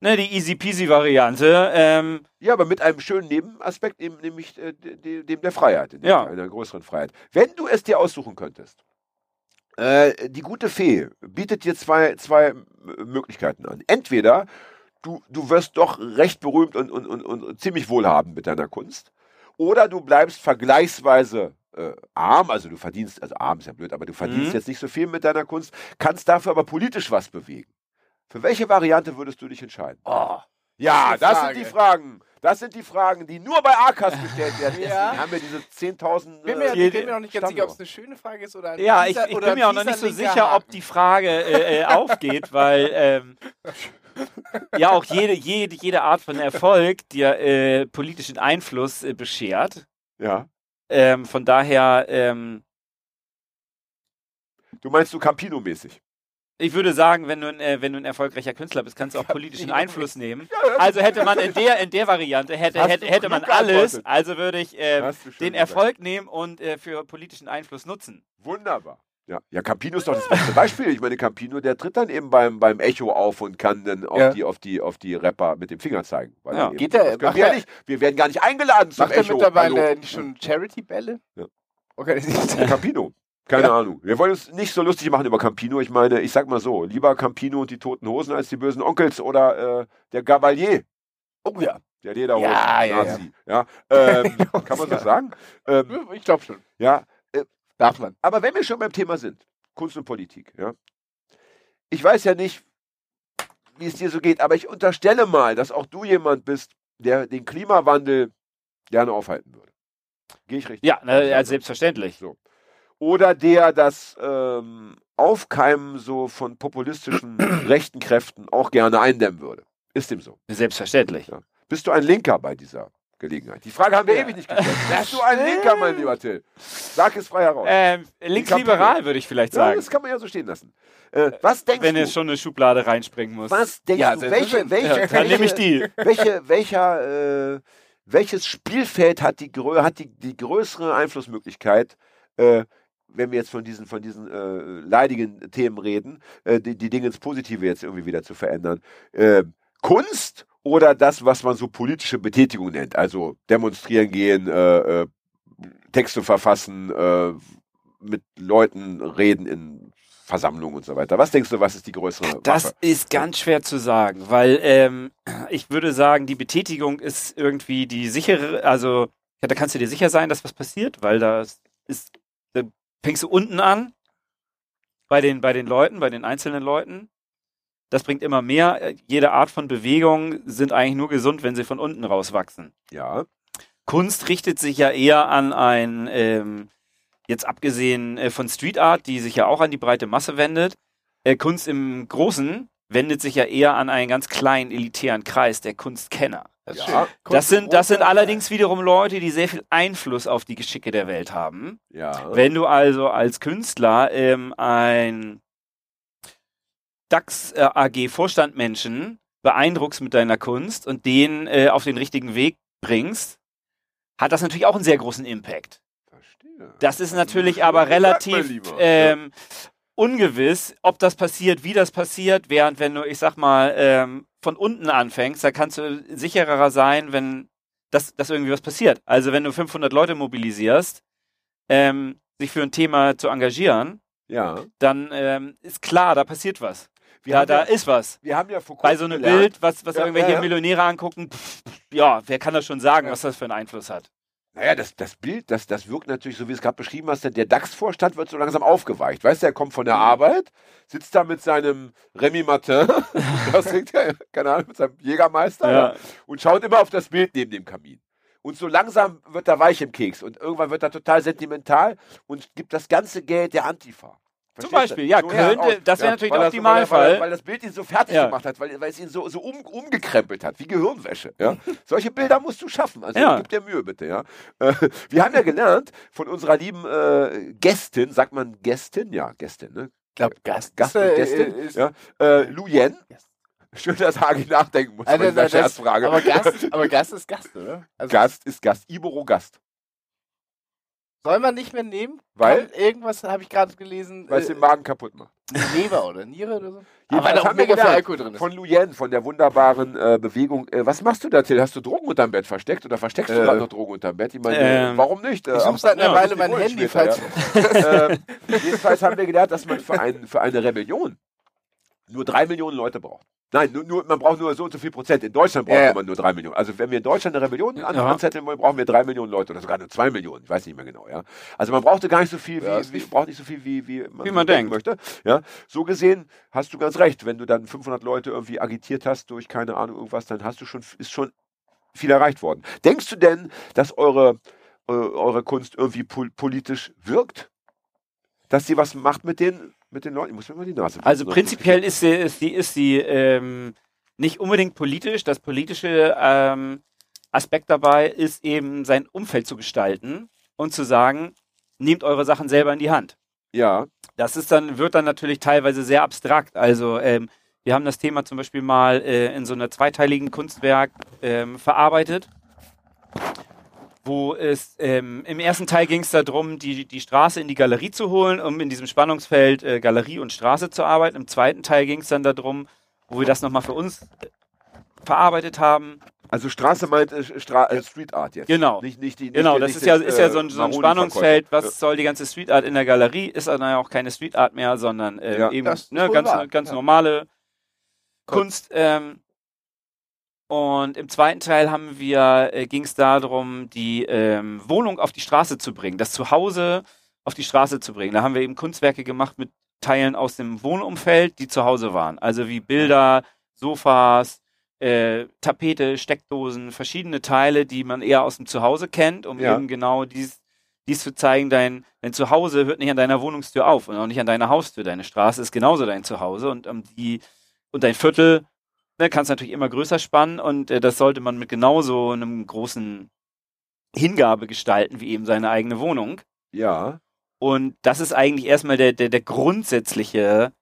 Speaker 4: ne, die easy peasy Variante. Ähm,
Speaker 2: Ja, aber mit einem schönen Nebenaspekt, eben nämlich äh, de- de- dem der Freiheit, dem
Speaker 4: Ja.
Speaker 2: einer größeren Freiheit. Wenn du es dir aussuchen könntest, äh, die gute Fee bietet dir zwei, zwei Möglichkeiten an. Entweder du, du wirst doch recht berühmt und, und, und, und ziemlich wohlhabend mit deiner Kunst, oder du bleibst vergleichsweise äh, arm, also du verdienst, also arm ist ja blöd, aber du verdienst
Speaker 4: Mhm.
Speaker 2: jetzt nicht so viel mit deiner Kunst, kannst dafür aber politisch was bewegen. Für welche Variante würdest du dich entscheiden?
Speaker 4: oh,
Speaker 2: Ja, das
Speaker 3: Frage.
Speaker 2: sind die Fragen. Das sind die Fragen, die nur bei Arkas gestellt werden.
Speaker 3: Ja.
Speaker 2: Deswegen haben wir diese 10.000.
Speaker 3: Bin mir,
Speaker 2: äh,
Speaker 3: ich bin mir noch nicht ganz sicher, ob es eine schöne Frage ist oder ein
Speaker 4: Ja, ich,
Speaker 3: fieser-
Speaker 4: ich
Speaker 3: oder
Speaker 4: bin mir auch noch nicht so sicher, ob die Frage äh, äh, aufgeht, weil ähm, ja auch jede, jede, jede Art von Erfolg dir äh, politischen Einfluss äh, beschert.
Speaker 2: Ja.
Speaker 4: Ähm, von daher, ähm,
Speaker 2: Du meinst du Campino-mäßig?
Speaker 4: Ich würde sagen, wenn du, ein, äh, wenn du ein erfolgreicher Künstler bist, kannst du auch politischen Einfluss nehmen. Also hätte man in der, in der Variante, hätte, hätte, hätte man alles, also würde ich
Speaker 2: schön
Speaker 4: den
Speaker 2: gesagt.
Speaker 4: Erfolg nehmen und äh, für politischen Einfluss nutzen.
Speaker 2: Wunderbar. Ja, ja, Campino ist doch das beste Beispiel. Ich meine, Campino, der tritt dann eben beim, beim Echo auf und kann dann auf,
Speaker 3: Ja.
Speaker 2: die, auf, die, auf die Rapper mit dem Finger zeigen. Weil
Speaker 4: Ja.
Speaker 3: Geht
Speaker 2: eben-
Speaker 3: der-
Speaker 2: das können
Speaker 3: macht
Speaker 2: wir, ja
Speaker 3: er-
Speaker 2: nicht, wir werden gar nicht eingeladen zum
Speaker 3: Macht er
Speaker 2: Echo.
Speaker 3: mittlerweile
Speaker 2: Hallo.
Speaker 3: nicht schon Charity-Bälle?
Speaker 2: Ja.
Speaker 3: Organisiert.
Speaker 2: Campino. Keine Ahnung. Wir wollen uns nicht so lustig machen über Campino. Ich meine, ich sag mal so, lieber Campino und die toten Hosen als die bösen Onkels oder äh, der Gavalier,
Speaker 3: Oh ja.
Speaker 2: der Lederhosen.
Speaker 3: Ja, ja,
Speaker 2: Nazi. Ja. Ähm, kann man so sagen? Ähm,
Speaker 3: Ich glaube schon.
Speaker 2: ja,
Speaker 3: Darf man.
Speaker 2: aber wenn wir schon beim Thema sind, Kunst und Politik, ja. Ich weiß ja nicht, wie es dir so geht, aber ich unterstelle mal, dass auch du jemand bist, der den Klimawandel gerne aufhalten würde. Gehe ich richtig?
Speaker 4: Ja, ne, ja selbstverständlich.
Speaker 2: So. Oder der das ähm, Aufkeimen so von populistischen rechten Kräften auch gerne eindämmen würde. Ist dem so?
Speaker 4: Selbstverständlich.
Speaker 2: Bist du ein Linker bei dieser Gelegenheit? Die Frage haben wir
Speaker 3: Ja.
Speaker 2: ewig nicht gestellt. Bist du ein Linker, mein lieber Till? Sag es frei heraus.
Speaker 4: Ähm, linksliberal würde ich vielleicht
Speaker 2: ja,
Speaker 4: sagen.
Speaker 2: das kann man ja so stehen lassen. Äh, was denkst
Speaker 4: wenn
Speaker 2: du?
Speaker 4: es schon eine Schublade reinspringen muss.
Speaker 2: was denkst
Speaker 3: Ja,
Speaker 2: du? Welche, welche,
Speaker 4: Ja, dann nehme ich
Speaker 2: welche,
Speaker 4: die.
Speaker 2: welche, welcher, äh, welches Spielfeld hat die, hat die, die größere Einflussmöglichkeit, äh, wenn wir jetzt von diesen, von diesen äh, leidigen Themen reden, äh, die, die Dinge ins Positive jetzt irgendwie wieder zu verändern? Äh, Kunst oder das, was man so politische Betätigung nennt? Also demonstrieren gehen, äh, äh, Texte verfassen, äh, mit Leuten reden in Versammlungen und so weiter. Was denkst du, was ist die größere
Speaker 4: Das
Speaker 2: Waffe?
Speaker 4: ist ganz schwer zu sagen, weil ähm, ich würde sagen, die Betätigung ist irgendwie die sichere, also ja, da kannst du dir sicher sein, dass was passiert, weil das ist, da fängst du unten an bei den, bei den Leuten, bei den einzelnen Leuten. Das bringt immer mehr. Jede Art von Bewegung sind eigentlich nur gesund, wenn sie von unten rauswachsen.
Speaker 2: Ja.
Speaker 4: Kunst richtet sich ja eher an ein, ähm, jetzt abgesehen äh, von Street Art, die sich ja auch an die breite Masse wendet, äh, Kunst im Großen wendet sich ja eher an einen ganz kleinen elitären Kreis der Kunstkenner.
Speaker 3: Das, ist
Speaker 2: Ja.
Speaker 4: Das sind, das sind allerdings wiederum Leute, die sehr viel Einfluss auf die Geschicke der Welt haben.
Speaker 2: Ja.
Speaker 4: Wenn du also als Künstler ähm, ein DAX äh, AG Vorstandmenschen beeindruckst mit deiner Kunst und den äh, auf den richtigen Weg bringst, hat das natürlich auch einen sehr großen Impact.
Speaker 2: Verstehe.
Speaker 4: Das ist natürlich
Speaker 2: schon
Speaker 4: aber relativ ähm, ungewiss, ob das passiert, wie das passiert, während wenn du, ich sag mal, ähm, von unten anfängst, da kannst du sicherer sein, wenn das, dass irgendwie was passiert. Also wenn du 500 Leute mobilisierst, ähm, sich für ein Thema zu engagieren,
Speaker 2: ja.
Speaker 4: dann ähm, ist klar, da passiert was.
Speaker 2: Wir,
Speaker 4: Da, da
Speaker 2: ja,
Speaker 4: ist was.
Speaker 2: wir haben ja vor
Speaker 4: Bei
Speaker 2: kurzem
Speaker 4: so einem
Speaker 2: gelernt,
Speaker 4: Bild, was, was
Speaker 2: Ja,
Speaker 4: irgendwelche
Speaker 2: ja, ja.
Speaker 4: Millionäre angucken, pff, ja, wer kann das schon sagen,
Speaker 2: Ja.
Speaker 4: was das für einen Einfluss hat?
Speaker 2: Naja, das, das Bild, das, das wirkt natürlich, so wie es gerade beschrieben hast, der DAX-Vorstand wird so langsam aufgeweicht. Weißt du, er kommt von der Arbeit, sitzt da mit seinem Remy Martin, das trinkt er, keine Ahnung, mit seinem Jägermeister
Speaker 4: Ja.
Speaker 2: ja, und schaut immer auf das Bild neben dem Kamin. Und so langsam wird er weich im Keks und irgendwann wird er total sentimental und gibt das ganze Geld der Antifa.
Speaker 4: Zum
Speaker 2: Verstehst du?
Speaker 4: Beispiel, ja,
Speaker 2: So
Speaker 4: könnte-
Speaker 2: aus.
Speaker 4: das wäre natürlich
Speaker 2: weil
Speaker 4: der
Speaker 2: das- weil Weil,
Speaker 4: Optimalfall.
Speaker 2: das Bild ihn so fertig
Speaker 4: Ja.
Speaker 2: gemacht hat, weil, weil es ihn so, so um, umgekrempelt hat, wie Gehirnwäsche. Ja? Solche Bilder musst du schaffen. Also
Speaker 4: Ja.
Speaker 2: gib dir Mühe bitte. Ja? Äh, wir haben ja gelernt von unserer lieben äh, Gästin, sagt man Gästin? Ja, Gästin, ne?
Speaker 3: Ich glaube, Gast,
Speaker 2: Gast
Speaker 3: ist,
Speaker 2: und
Speaker 3: äh,
Speaker 2: Gästin.
Speaker 3: ist,
Speaker 2: ja? äh, Lu Yen.
Speaker 3: Gast.
Speaker 2: Schön, dass Hagi nachdenken muss.
Speaker 3: Also,
Speaker 2: bei dieser
Speaker 3: das-
Speaker 2: Scherzfrage.
Speaker 3: aber, Gast, aber Gast ist Gast, oder? Also,
Speaker 2: Gast ist Gast. Ibero Gast.
Speaker 3: Soll man nicht mehr nehmen?
Speaker 2: Weil?
Speaker 3: Kann irgendwas habe ich gerade gelesen.
Speaker 2: Weil es
Speaker 3: äh,
Speaker 2: den Magen kaputt macht.
Speaker 3: Leber oder Niere oder so?
Speaker 2: Jedenfalls
Speaker 3: Aber weil da auch
Speaker 2: haben wir gelernt
Speaker 3: Alkohol drin ist.
Speaker 2: Von Lu Yen, von der wunderbaren äh, Bewegung. Äh, was machst du da, Till? Hast du Drogen unterm Bett versteckt oder versteckst du
Speaker 4: Äh,
Speaker 2: gerade noch Drogen unterm Bett? Ich meine,
Speaker 4: ähm,
Speaker 2: warum nicht? Äh,
Speaker 3: Ich suche seit einer Weile mein Handy,
Speaker 2: später,
Speaker 3: falls.
Speaker 2: ja. ähm, jedenfalls haben wir gelernt, dass man für, ein, für eine Rebellion nur drei Millionen Leute braucht. Nein, nur, nur, man braucht nur so und so viel Prozent. In Deutschland braucht
Speaker 3: ja.
Speaker 2: man nur drei Millionen. Also wenn wir in Deutschland eine Rebellion
Speaker 4: Ja.
Speaker 2: anzetteln wollen, brauchen wir drei Millionen Leute oder sogar nur zwei Millionen. Ich weiß nicht mehr genau. Ja. Also man brauchte gar nicht so viel, wie,
Speaker 3: Ja,
Speaker 2: wie, braucht nicht so viel, wie, wie man,
Speaker 4: Wie man
Speaker 2: denken
Speaker 4: denkt.
Speaker 2: möchte. Ja. So gesehen hast du ganz recht. Wenn du dann 500 Leute irgendwie agitiert hast durch keine Ahnung irgendwas, dann hast du schon ist schon viel erreicht worden. Denkst du denn, dass eure äh, eure Kunst irgendwie pol politisch wirkt? Dass sie was macht mit den mit den Leuten? Ich muss mir mal die Nase.
Speaker 4: Also prinzipiell ist sie, ist sie, ist sie ähm, nicht unbedingt politisch. Das politische ähm, Aspekt dabei ist eben sein Umfeld zu gestalten und zu sagen, nehmt eure Sachen selber in die Hand.
Speaker 2: Ja.
Speaker 4: Das ist dann, wird dann natürlich teilweise sehr abstrakt. Also ähm, wir haben das Thema zum Beispiel mal äh, in so einer zweiteiligen Kunstwerk ähm, verarbeitet, wo es ähm, im ersten Teil ging es darum, die, die Straße in die Galerie zu holen, um in diesem Spannungsfeld äh, Galerie und Straße zu arbeiten. Im zweiten Teil ging es dann darum, wo wir das nochmal für uns äh, verarbeitet haben.
Speaker 2: Also Straße meint äh, Stra äh, Street Art jetzt.
Speaker 4: Genau.
Speaker 2: Nicht, nicht die, nicht
Speaker 4: Genau, das ist ja, ist ja
Speaker 2: äh,
Speaker 4: so ein, so ein. Spannungsfeld. Was soll die ganze Street Art in der Galerie? Ist dann ja auch keine Street Art mehr, sondern äh,
Speaker 2: Ja.
Speaker 4: eben ne, ganz, ganz
Speaker 3: ja.
Speaker 4: normale Kunst. Ähm, und im zweiten Teil haben wir, äh, ging es darum, die ähm, Wohnung auf die Straße zu bringen, das Zuhause auf die Straße zu bringen. Da haben wir eben Kunstwerke gemacht mit Teilen aus dem Wohnumfeld, die zu Hause waren. Also wie Bilder, Sofas, äh, Tapete, Steckdosen, verschiedene Teile, die man eher aus dem Zuhause kennt, um
Speaker 2: Ja.
Speaker 4: eben genau dies, dies zu zeigen, dein, dein Zuhause hört nicht an deiner Wohnungstür auf und auch nicht an deiner Haustür. Deine Straße ist genauso dein Zuhause und um die und dein Viertel ne, kannst natürlich immer größer spannen und äh, das sollte man mit genauso einem großen Hingabe gestalten wie eben seine eigene Wohnung.
Speaker 2: Ja.
Speaker 4: Und das ist eigentlich erstmal der, der, der grundsätzliche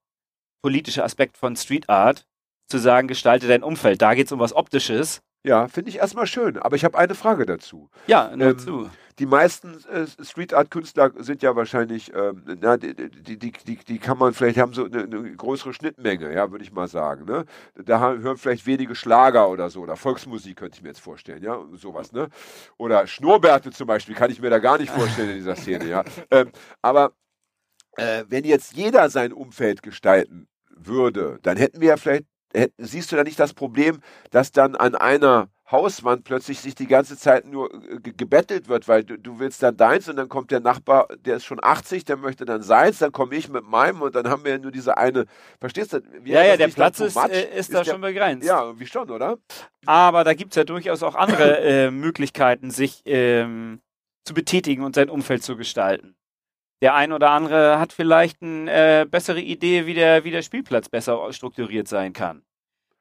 Speaker 4: politische Aspekt von Street Art, zu sagen, gestalte dein Umfeld. Da geht es um was Optisches.
Speaker 2: Ja, finde ich erstmal schön. Aber ich habe eine Frage dazu.
Speaker 4: Ja, nur
Speaker 2: Ähm,
Speaker 4: zu.
Speaker 2: Die meisten äh, Street Art Künstler sind ja wahrscheinlich, ähm, na, die, die, die, die, kann man vielleicht haben so eine, eine größere Schnittmenge, ja, würde ich mal sagen. Ne? Da ha- hören vielleicht wenige Schlager oder so oder Volksmusik könnte ich mir jetzt vorstellen, ja, sowas, ne? Oder Schnurrbärte zum Beispiel kann ich mir da gar nicht vorstellen in dieser Szene, ja. Ähm, aber äh, wenn jetzt jeder sein Umfeld gestalten würde, dann hätten wir ja vielleicht, hätt, siehst du da nicht das Problem, dass dann an einer Hauswand plötzlich sich die ganze Zeit nur äh, ge- gebettelt wird, weil du, du willst dann deins und dann kommt der Nachbar, der ist schon 80, der möchte dann seins, dann komme ich mit meinem und dann haben wir ja nur diese eine, verstehst du? Wie
Speaker 4: Ja,
Speaker 2: ist
Speaker 4: ja, der Platz
Speaker 2: too
Speaker 4: ist, äh, ist da
Speaker 2: der-
Speaker 4: schon begrenzt.
Speaker 2: Ja, irgendwie schon, oder?
Speaker 4: Aber da gibt es ja durchaus auch andere äh, Möglichkeiten, sich ähm, zu betätigen und sein Umfeld zu gestalten. Der ein oder andere hat vielleicht eine äh, bessere Idee, wie der, wie der Spielplatz besser strukturiert sein kann.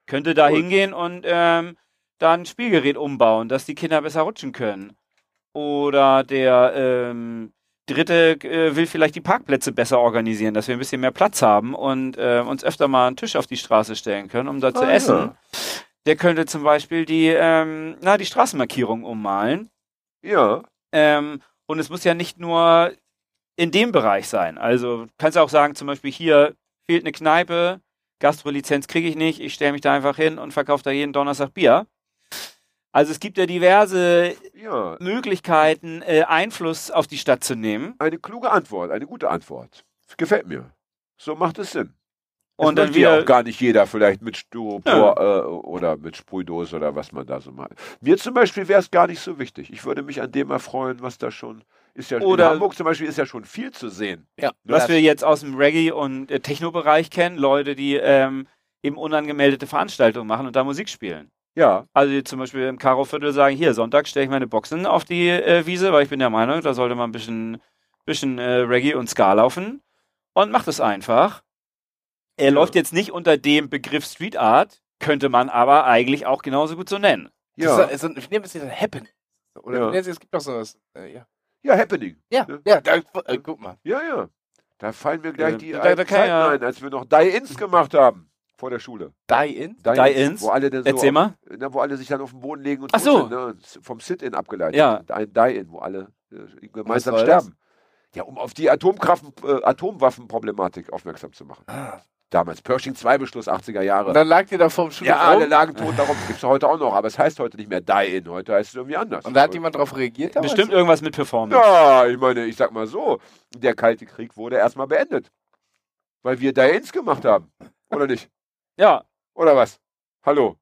Speaker 4: Könnte da
Speaker 2: Cool.
Speaker 4: hingehen und ähm, da ein Spielgerät umbauen, dass die Kinder besser rutschen können. Oder der ähm, Dritte äh, will vielleicht die Parkplätze besser organisieren, dass wir ein bisschen mehr Platz haben und äh, uns öfter mal einen Tisch auf die Straße stellen können, um da zu
Speaker 2: Ah,
Speaker 4: essen.
Speaker 2: ja.
Speaker 4: Der könnte zum Beispiel die, ähm, na, die Straßenmarkierung ummalen.
Speaker 2: Ja,
Speaker 4: Ähm, und es muss ja nicht nur in dem Bereich sein. Also du kannst auch sagen, zum Beispiel hier fehlt eine Kneipe, Gastrolizenz kriege ich nicht, ich stelle mich da einfach hin und verkaufe da jeden Donnerstag Bier. Also es gibt ja diverse
Speaker 2: ja.
Speaker 4: Möglichkeiten, äh, Einfluss auf die Stadt zu nehmen.
Speaker 2: Eine kluge Antwort, eine gute Antwort. Gefällt mir. So macht es Sinn.
Speaker 4: Und
Speaker 2: es
Speaker 4: dann
Speaker 2: ja
Speaker 4: wieder,
Speaker 2: auch gar nicht jeder vielleicht mit Styropor äh, oder mit Sprühdose oder was man da so macht. Mir zum Beispiel wäre es gar nicht so wichtig. Ich würde mich an dem erfreuen, was da schon ist. Ja
Speaker 4: Oder-
Speaker 2: in Hamburg zum Beispiel ist ja schon viel zu sehen.
Speaker 3: Ja.
Speaker 4: was wir jetzt aus dem Reggae- und äh, Techno-Bereich kennen, Leute, die ähm, eben unangemeldete Veranstaltungen machen und da Musik spielen.
Speaker 2: Ja,
Speaker 4: Also die zum Beispiel im Karo-Viertel sagen, hier, Sonntag stelle ich meine Boxen auf die äh, Wiese, weil ich bin der Meinung, da sollte man ein bisschen, bisschen äh, Reggae und Ska laufen. Und macht es einfach. Er läuft jetzt nicht unter dem Begriff Street Art, könnte man aber eigentlich auch genauso gut so nennen.
Speaker 2: ja,
Speaker 3: Das ist, so- ich nehme es jetzt Happen. Oder
Speaker 2: Ja.
Speaker 3: es gibt doch sowas. Äh, ja.
Speaker 2: ja, Happening.
Speaker 3: Ja,
Speaker 2: Ne?
Speaker 3: ja, da, äh, guck mal.
Speaker 2: Ja, ja. Da fallen mir gleich die
Speaker 4: da- da
Speaker 2: Zeiten
Speaker 4: ja-
Speaker 2: ein, als wir noch Die-Ins gemacht haben. Vor der Schule.
Speaker 3: Die in?
Speaker 4: Die-Ins?
Speaker 2: Wo alle, dann so
Speaker 4: Erzähl mal.
Speaker 2: Na, wo alle sich dann auf den Boden legen und
Speaker 4: Ach so.
Speaker 2: sind, ne? vom Sit-In abgeleitet.
Speaker 4: Ja.
Speaker 2: Ein Die-In, wo alle äh, gemeinsam sterben. Ja, um auf die Atomkraft, äh, Atomwaffenproblematik aufmerksam zu machen.
Speaker 3: Ah.
Speaker 2: Damals. Pershing 2 Beschluss 80er Jahre.
Speaker 3: Und dann lag die da vorm Schulhof
Speaker 2: ja, alle lagen tot darum. Gibt es heute auch noch, aber es heißt heute nicht mehr Die-In. Heute heißt es irgendwie anders.
Speaker 3: Und da hat jemand drauf reagiert damals?
Speaker 4: Bestimmt irgendwas mit Performance.
Speaker 2: Ja, ich meine, ich sag mal so, der Kalte Krieg wurde erstmal beendet. Weil wir Die-Ins gemacht haben. Oder nicht?
Speaker 4: Ja,
Speaker 2: Oder was? Hallo?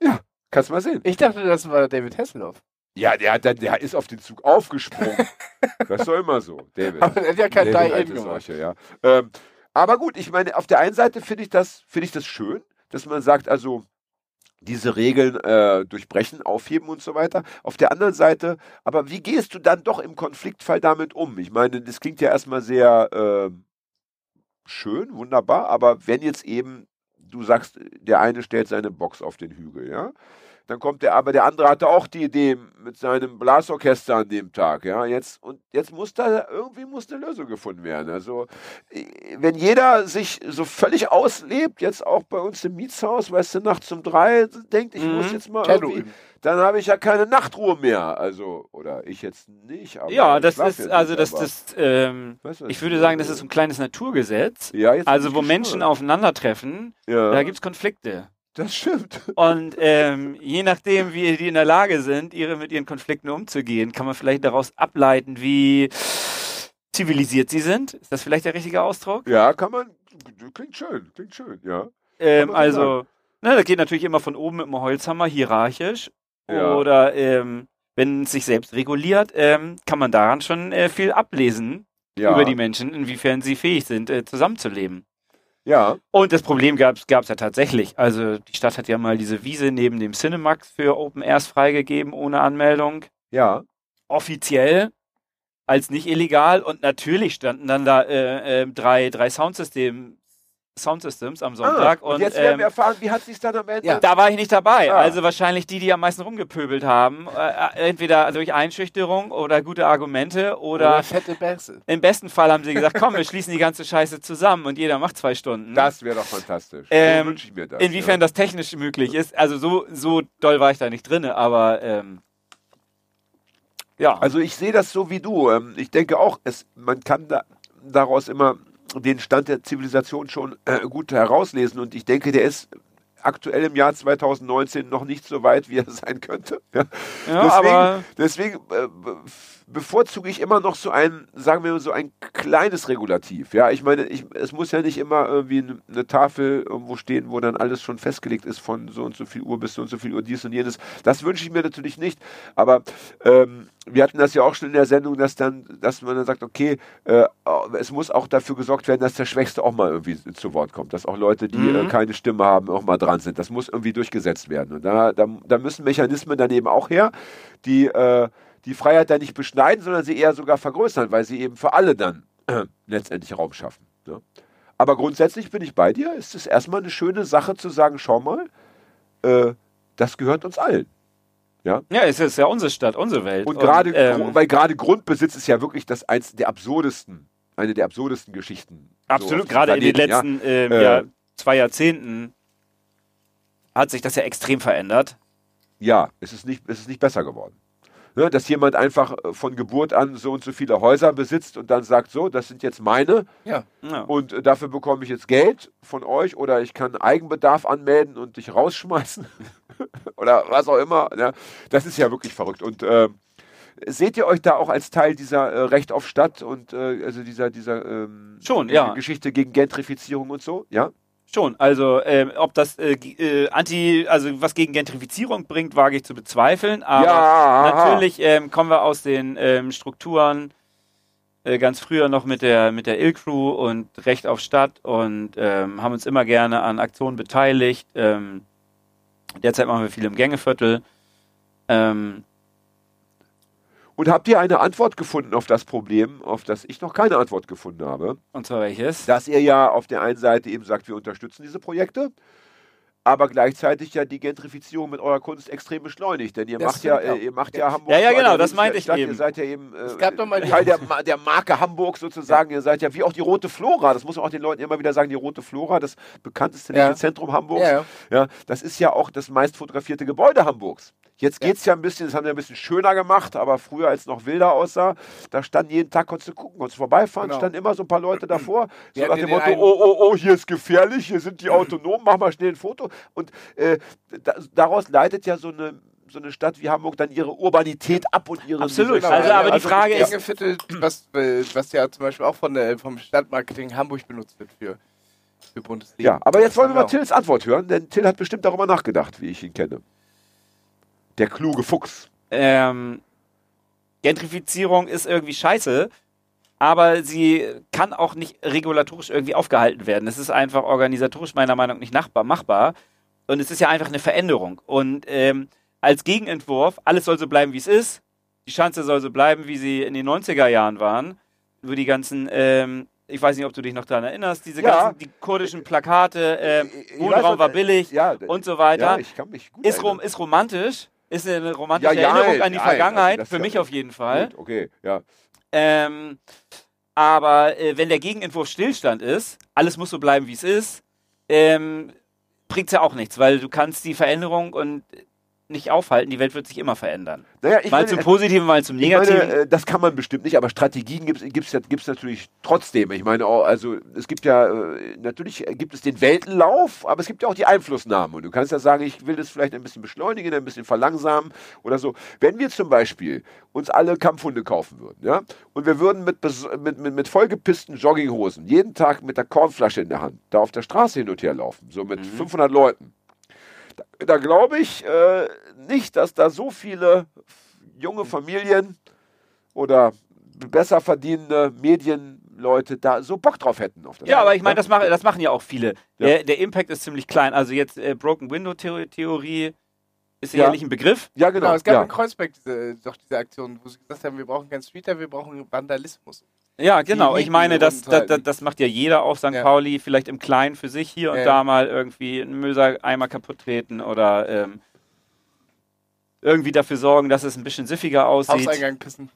Speaker 2: Ja, kannst mal sehen.
Speaker 3: Ich dachte, das war David Hasselhoff.
Speaker 2: Ja, der, hat dann, der ist auf den Zug aufgesprungen. das ist doch immer so, David.
Speaker 3: Aber er hat ja kein
Speaker 2: David,
Speaker 3: Die
Speaker 2: alte
Speaker 3: in gemacht.
Speaker 2: Seuche, ja. Ähm, aber gut, ich meine, auf der einen Seite finde ich, das finde ich das schön, dass man sagt, also diese Regeln äh, durchbrechen, aufheben und so weiter. Auf der anderen Seite, aber wie gehst du dann doch im Konfliktfall damit um? Ich meine, das klingt ja erstmal sehr ähm, schön, wunderbar, aber wenn jetzt eben du sagst, der eine stellt seine Box auf den Hügel, ja, dann kommt der, aber der andere hatte auch die Idee mit seinem Blasorchester an dem Tag, ja, jetzt, und jetzt muss da, irgendwie muss eine Lösung gefunden werden. Also, äh, wenn jeder sich so völlig auslebt, jetzt auch bei uns im Mietshaus, weißt du, nachts um drei denkt, ich
Speaker 4: Mhm.
Speaker 2: muss jetzt mal
Speaker 3: Cello
Speaker 2: irgendwie, dann habe ich ja keine Nachtruhe mehr, also, oder ich jetzt nicht, aber
Speaker 4: ja,
Speaker 2: ich
Speaker 4: das ist, also
Speaker 2: nicht,
Speaker 4: das, das, ähm,
Speaker 2: weißt du,
Speaker 4: ich würde sagen, das ist ein kleines Naturgesetz.
Speaker 2: ja,
Speaker 4: Also wo Menschen aufeinandertreffen,
Speaker 2: ja,
Speaker 4: da gibt's Konflikte.
Speaker 2: Das stimmt.
Speaker 4: Und ähm, je nachdem, wie die in der Lage sind, ihre mit ihren Konflikten umzugehen, kann man vielleicht daraus ableiten, wie zivilisiert sie sind. Ist das vielleicht der richtige Ausdruck?
Speaker 2: Ja, kann man, klingt schön, klingt schön, ja.
Speaker 4: Ähm, also, ne, das geht natürlich immer von oben mit dem Holzhammer, hierarchisch.
Speaker 2: Ja.
Speaker 4: Oder ähm, wenn es sich selbst reguliert, ähm, kann man daran schon äh, viel ablesen
Speaker 2: ja.
Speaker 4: über die Menschen, inwiefern sie fähig sind, äh, zusammenzuleben.
Speaker 2: Ja,
Speaker 4: Und das Problem gab es ja tatsächlich. Also die Stadt hat ja mal diese Wiese neben dem Cinemax für Open Airs freigegeben, ohne Anmeldung.
Speaker 2: ja,
Speaker 4: Offiziell als nicht illegal. Und natürlich standen dann da äh, äh, drei, drei Soundsystem, Soundsystems am Sonntag.
Speaker 2: Ah, und, jetzt werden
Speaker 4: ähm,
Speaker 2: wir erfahren, wie hat sich dann am Ende.
Speaker 3: Ja.
Speaker 4: da war ich nicht dabei.
Speaker 2: Ah.
Speaker 4: Also wahrscheinlich die, die am meisten rumgepöbelt haben. Äh, entweder durch Einschüchterung oder gute Argumente oder
Speaker 3: Oder fette Bärse.
Speaker 4: im besten Fall haben sie gesagt, komm, wir schließen die ganze Scheiße zusammen und jeder macht zwei Stunden.
Speaker 2: Das wäre doch fantastisch.
Speaker 4: Ähm,
Speaker 2: so wünsche ich mir das.
Speaker 4: Inwiefern das technisch möglich ist, also so, so doll war ich da nicht drin, aber ähm, ja.
Speaker 2: Also ich sehe das so wie du. Ähm, Ich denke auch, es, man kann da, daraus immer den Stand der Zivilisation schon äh, gut herauslesen und ich denke, der ist aktuell im Jahr 2019 noch nicht so weit, wie er sein könnte. Ja.
Speaker 4: ja,
Speaker 2: deswegen
Speaker 4: aber
Speaker 2: deswegen äh, be- bevorzuge ich immer noch so ein, sagen wir mal, so ein kleines Regulativ. Ja, ich meine, ich, es muss ja nicht immer irgendwie eine, eine Tafel irgendwo stehen, wo dann alles schon festgelegt ist von so und so viel Uhr bis so und so viel Uhr dies und jenes. Das wünsche ich mir natürlich nicht. Aber ähm, wir hatten das ja auch schon in der Sendung, dass dann, dass man dann sagt, okay, äh, es muss auch dafür gesorgt werden, dass der Schwächste auch mal irgendwie zu Wort kommt, dass auch Leute, die
Speaker 4: Mhm.
Speaker 2: äh, keine Stimme haben, auch mal dran sind. Das muss irgendwie durchgesetzt werden. Und da, da, da müssen Mechanismen dann eben auch her, die, äh, die Freiheit da nicht beschneiden, sondern sie eher sogar vergrößern, weil sie eben für alle dann äh, letztendlich Raum schaffen. Ne? Aber grundsätzlich bin ich bei dir. Ist es erstmal eine schöne Sache zu sagen, schau mal, äh, das gehört uns allen. Ja,
Speaker 4: Ja, es ist ja unsere Stadt, unsere Welt.
Speaker 2: und gerade,
Speaker 4: ähm,
Speaker 2: weil gerade Grundbesitz ist ja wirklich das eins der absurdesten, eine der absurdesten Geschichten. so
Speaker 4: Absolut,
Speaker 2: diesem
Speaker 4: gerade in den
Speaker 2: Planeten, ja.
Speaker 4: letzten ähm,
Speaker 2: Äh,
Speaker 4: ja, zwei Jahrzehnten hat sich das ja extrem verändert.
Speaker 2: Ja, es ist nicht, es ist nicht besser geworden. Ne, dass jemand einfach äh, von Geburt an so und so viele Häuser besitzt und dann sagt, so, das sind jetzt meine
Speaker 3: Ja.
Speaker 4: Ja.
Speaker 2: und äh, dafür bekomme ich jetzt Geld von euch oder ich kann Eigenbedarf anmelden und dich rausschmeißen oder was auch immer. Ja, das ist ja wirklich verrückt. Und äh, seht ihr euch da auch als Teil dieser äh, Recht auf Stadt und äh, also dieser, dieser ähm,
Speaker 4: Schon, ja.
Speaker 2: Geschichte gegen Gentrifizierung und so? Ja?
Speaker 4: Schon, also ähm, ob das äh, äh, anti, also was gegen Gentrifizierung bringt, wage ich zu bezweifeln. Aber
Speaker 2: Ja,
Speaker 4: natürlich ähm, kommen wir aus den ähm, Strukturen äh, ganz früher noch mit der mit der Ill-Crew und Recht auf Stadt und ähm, haben uns immer gerne an Aktionen beteiligt. Ähm, derzeit machen wir viel im Gängeviertel. Ähm,
Speaker 2: Und habt ihr eine Antwort gefunden auf das Problem, auf das ich noch keine Antwort gefunden habe?
Speaker 4: und zwar welches?
Speaker 2: dass ihr ja auf der einen Seite eben sagt, wir unterstützen diese Projekte, aber gleichzeitig ja die Gentrifizierung mit eurer Kunst extrem beschleunigt, denn ihr
Speaker 3: Das
Speaker 2: macht ja, äh, ihr macht ja Hamburg.
Speaker 4: Ja, ja, genau, das meinte ich
Speaker 2: Lebensstadt.
Speaker 4: eben.
Speaker 2: Ihr seid ja eben äh,
Speaker 3: Es gab doch mal die-
Speaker 2: Teil der, der Marke Hamburg sozusagen. Ihr seid ja wie auch die Rote Flora. Das muss man auch den Leuten immer wieder sagen. Die Rote Flora, das bekannteste
Speaker 3: Ja.
Speaker 2: Zentrum Hamburgs.
Speaker 3: Ja, ja.
Speaker 2: Ja, das ist ja auch das meist fotografierte Gebäude Hamburgs. Jetzt
Speaker 3: Ja.
Speaker 2: geht's ja ein bisschen, das haben wir ein bisschen schöner gemacht, aber früher, als es noch wilder aussah, da standen jeden Tag, konntest du gucken, konntest vorbeifahren,
Speaker 3: Genau.
Speaker 2: standen immer so ein paar Leute davor, so nach dem
Speaker 3: ja
Speaker 2: Motto, oh, oh, oh, hier ist gefährlich, hier sind die Autonomen, mach mal schnell ein Foto. Und äh, da, daraus leitet ja so eine, so eine Stadt wie Hamburg dann ihre Urbanität ab und ihre...
Speaker 4: Absolut.
Speaker 2: Genau,
Speaker 4: Also, aber die
Speaker 2: ich-
Speaker 4: Frage ist-
Speaker 3: Gängeviertel, was, äh, was ja zum Beispiel auch von der, vom Stadtmarketing Hamburg benutzt wird für, für.
Speaker 2: Ja, aber jetzt wollen wir mal
Speaker 3: Genau.
Speaker 2: Tills Antwort hören, denn Till hat bestimmt darüber nachgedacht, wie ich ihn kenne. Der kluge Fuchs.
Speaker 4: ähm, Gentrifizierung ist irgendwie scheiße, aber sie kann auch nicht regulatorisch irgendwie aufgehalten werden. Es ist einfach organisatorisch meiner Meinung nach nicht nachbar, machbar. Und es ist ja einfach eine Veränderung. Und ähm, als Gegenentwurf, alles soll so bleiben, wie es ist. Die Schanze soll so bleiben, wie sie in den 90er Jahren waren. Wo die ganzen, ähm, ich weiß nicht, ob du dich noch daran erinnerst, diese
Speaker 2: Ja.
Speaker 4: ganzen die kurdischen Plakate, ähm,
Speaker 2: ich
Speaker 4: Wohnraum
Speaker 2: weiß,
Speaker 4: war
Speaker 2: äh,
Speaker 4: billig
Speaker 2: ja,
Speaker 4: und so weiter
Speaker 2: Ja, ich kann mich gut
Speaker 4: ist, rom ist romantisch, ist eine romantische
Speaker 2: Ja, ja,
Speaker 4: Erinnerung an die
Speaker 2: nein,
Speaker 4: Vergangenheit,
Speaker 2: also
Speaker 4: für mich auf jeden Fall.
Speaker 2: Gut, okay, ja.
Speaker 4: Ähm, aber äh, wenn der Gegenentwurf Stillstand ist, alles muss so bleiben, wie es ist, ähm, bringt es ja auch nichts, weil du kannst die Veränderung und nicht aufhalten, die Welt wird sich immer verändern.
Speaker 2: Naja,
Speaker 4: mal
Speaker 2: meine,
Speaker 4: zum
Speaker 2: äh,
Speaker 4: Positiven, mal zum Negativen.
Speaker 2: meine, äh, das kann man bestimmt nicht, aber Strategien gibt es natürlich trotzdem. Ich meine, also es gibt ja, äh, natürlich gibt es den Weltenlauf, aber es gibt ja auch die Einflussnahme. Und du kannst ja sagen, ich will das vielleicht ein bisschen beschleunigen, ein bisschen verlangsamen oder so. Wenn wir zum Beispiel uns alle Kampfhunde kaufen würden, ja, und wir würden mit, mit, mit, mit vollgepissten Jogginghosen jeden Tag mit der Kornflasche in der Hand da auf der Straße hin und her laufen, so mit 500 Leuten, da, da glaube ich äh, nicht, dass da so viele junge Familien oder besser verdienende Medienleute da so Bock drauf hätten. Auf das
Speaker 4: ja, aber ich meine,
Speaker 2: Ja?
Speaker 4: das, mach, das machen ja auch viele.
Speaker 2: Ja.
Speaker 4: Der, der Impact ist ziemlich klein. Also jetzt äh, Broken Window Theorie, Ist
Speaker 2: Ja.
Speaker 4: sicherlich ein Begriff.
Speaker 2: Ja, genau.
Speaker 3: Genau, es gab
Speaker 2: ja.
Speaker 3: in Kreuzberg diese, doch diese Aktion, wo sie gesagt haben, wir brauchen keinen Streeter, wir brauchen Vandalismus.
Speaker 4: Ja, genau.
Speaker 3: Die
Speaker 4: Ich meine, das, das, das, macht ja jeder auf St.
Speaker 3: Ja.
Speaker 4: Pauli, vielleicht im Kleinen für sich hier und
Speaker 3: Ja.
Speaker 4: da mal irgendwie einen Mülleimer kaputt treten oder ähm, irgendwie dafür sorgen, dass es ein bisschen siffiger aussieht.
Speaker 3: Hauseingang pissen.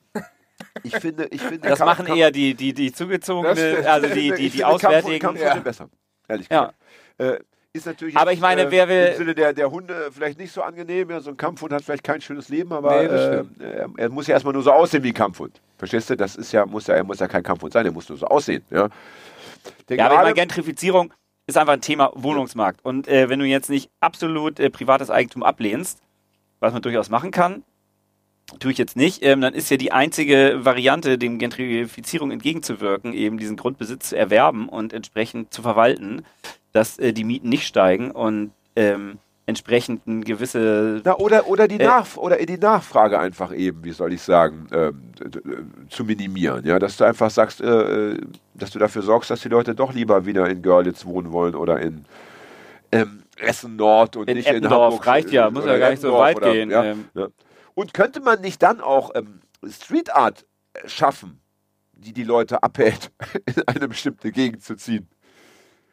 Speaker 2: Ich finde, ich finde,
Speaker 4: Das machen eher die, die, die zugezogene, also die, die,
Speaker 2: ich
Speaker 4: die
Speaker 2: finde Kampf-
Speaker 4: Auswärtigen.
Speaker 2: Kampfhunde
Speaker 3: Ja.
Speaker 2: besser. Ehrlich
Speaker 4: Ja.
Speaker 2: gesagt. Äh, ist natürlich
Speaker 4: Aber
Speaker 2: jetzt,
Speaker 4: ich meine,
Speaker 2: äh,
Speaker 4: wer will-
Speaker 2: im Sinne der, der Hunde vielleicht nicht so angenehm. Ja, so ein Kampfhund hat vielleicht kein schönes Leben, aber
Speaker 3: Nee,
Speaker 2: äh, er, er muss ja erstmal nur so aussehen wie ein Kampfhund. Verstehst du? Das ist ja, muss ja, er muss ja kein Kampfhund sein, er muss nur so aussehen. Ja, Der
Speaker 4: Ja, aber ich meine, Gentrifizierung ist einfach ein Thema Wohnungsmarkt. Und äh, wenn du jetzt nicht absolut äh, privates Eigentum ablehnst, was man durchaus machen kann, tue ich jetzt nicht, ähm, dann ist ja die einzige Variante, dem Gentrifizierung entgegenzuwirken, eben diesen Grundbesitz zu erwerben und entsprechend zu verwalten, dass äh, die Mieten nicht steigen und ähm, entsprechend ein gewisse
Speaker 2: Na, oder, oder, die
Speaker 4: Äh,
Speaker 2: Nach oder die Nachfrage einfach eben, wie soll ich sagen, d- zu minimieren. Ja, dass du einfach sagst, äh, äh, dass du dafür sorgst, dass die Leute doch lieber wieder in Görlitz wohnen wollen oder in ähm, Essen Nord und
Speaker 4: In
Speaker 2: nicht in
Speaker 4: Eppendorf
Speaker 2: Hamburg.
Speaker 4: reicht ja,
Speaker 2: äh,
Speaker 4: muss ja gar nicht so weit
Speaker 2: oder,
Speaker 4: gehen,
Speaker 2: Ja,
Speaker 4: ähm.
Speaker 2: ja. Und könnte man nicht dann auch ähm, Street Art äh, schaffen, die die Leute abhält, in eine bestimmte Gegend zu ziehen?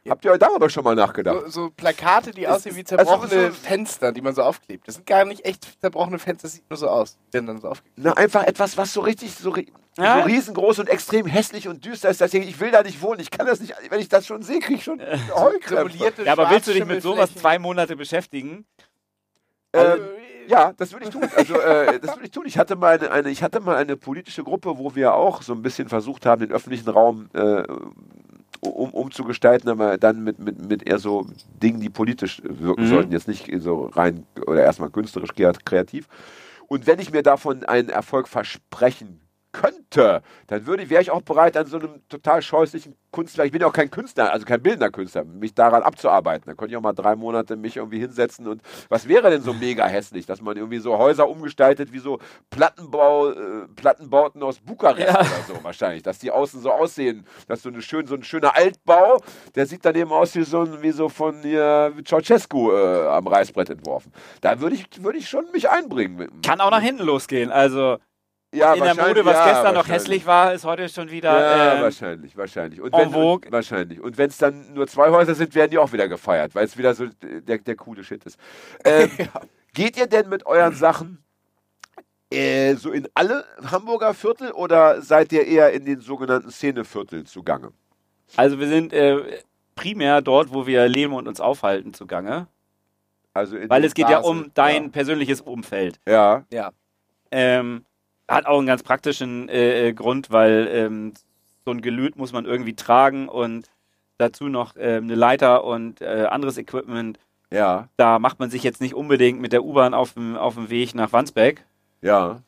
Speaker 2: Habt ihr euch darüber schon mal nachgedacht?
Speaker 3: So, so Plakate, die aussehen wie
Speaker 2: also
Speaker 3: zerbrochene
Speaker 2: so-
Speaker 3: Fenster, die man so aufklebt. Das sind gar nicht echt zerbrochene Fenster, das sieht nur so aus. Die dann so aufgeklebt.
Speaker 2: Na, einfach etwas, was so richtig, so, ri-
Speaker 4: Ja.
Speaker 2: so riesengroß und extrem hässlich und düster ist, dass ich, ich will da nicht wohnen. Ich kann das nicht, wenn ich das schon sehe, kriege ich schon Heulkrämpfe.
Speaker 4: Ja, aber willst du dich mit sowas zwei Monate beschäftigen?
Speaker 2: Ähm, ja, das würde ich tun. Also, äh, das würde ich tun. Ich hatte mal eine, eine, ich hatte mal eine politische Gruppe, wo wir auch so ein bisschen versucht haben, den öffentlichen Raum äh, um, umzugestalten, aber dann mit, mit, mit eher so Dingen, die politisch wirken
Speaker 4: Mhm.
Speaker 2: sollten, jetzt nicht so rein oder erstmal künstlerisch kreat- kreativ. Und wenn ich mir davon einen Erfolg versprechen könnte, dann würde ich, wäre ich auch bereit, an so einem total scheußlichen Künstler, ich bin ja auch kein Künstler, also kein bildender Künstler, mich daran abzuarbeiten. Dann könnte ich auch mal drei Monate mich irgendwie hinsetzen und was wäre denn so mega hässlich, dass man irgendwie so Häuser umgestaltet wie so Plattenbau, äh, Plattenbauten aus Bukarest
Speaker 4: Ja.
Speaker 2: oder so wahrscheinlich, dass die außen so aussehen, dass so, eine schön, so ein schöner Altbau, der sieht dann eben aus wie so, ein- wie so von hier Ceausescu äh, am Reißbrett entworfen. Da würde ich, würde ich schon mich einbringen.
Speaker 4: Kann auch nach hinten losgehen. Also
Speaker 2: ja,
Speaker 4: in der
Speaker 2: wahrscheinlich-
Speaker 4: Mode, was
Speaker 2: ja,
Speaker 4: gestern noch hässlich war, ist heute schon wieder.
Speaker 2: Ja,
Speaker 4: ähm,
Speaker 2: wahrscheinlich, wahrscheinlich. Und
Speaker 4: en
Speaker 2: wenn, und, wahrscheinlich. Und wenn es dann nur zwei Häuser sind, werden die auch wieder gefeiert, weil es wieder so der, der coole Shit ist. Ähm, Geht ihr denn mit euren Sachen äh, so in alle Hamburger Viertel oder seid ihr eher in den sogenannten Szenevierteln zugange?
Speaker 4: also wir sind äh, primär dort, wo wir leben und uns aufhalten, zugange.
Speaker 2: Also in
Speaker 4: Weil es geht ja
Speaker 2: Basel.
Speaker 4: um dein persönliches Umfeld.
Speaker 2: Ja,
Speaker 3: Ja.
Speaker 4: Ähm, hat auch einen ganz praktischen äh, äh, Grund, weil ähm, so ein Gelüt muss man irgendwie tragen und dazu noch ähm, eine Leiter und äh, anderes Equipment.
Speaker 2: ja,
Speaker 4: Da macht man sich jetzt nicht unbedingt mit der U-Bahn auf dem, auf dem Weg nach Wandsbek.
Speaker 2: ja.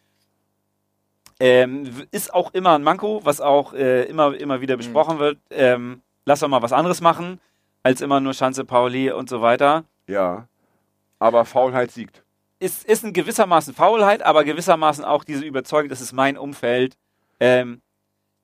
Speaker 4: Ähm, ist auch immer ein Manko, was auch äh, immer, immer wieder besprochen wird. Ähm, lass doch mal was anderes machen, als immer nur Schanze Pauli und so weiter.
Speaker 2: Ja. Aber Faulheit siegt.
Speaker 4: Ist, ist ein gewissermaßen Faulheit, aber gewissermaßen auch diese Überzeugung, das ist mein Umfeld. Ähm,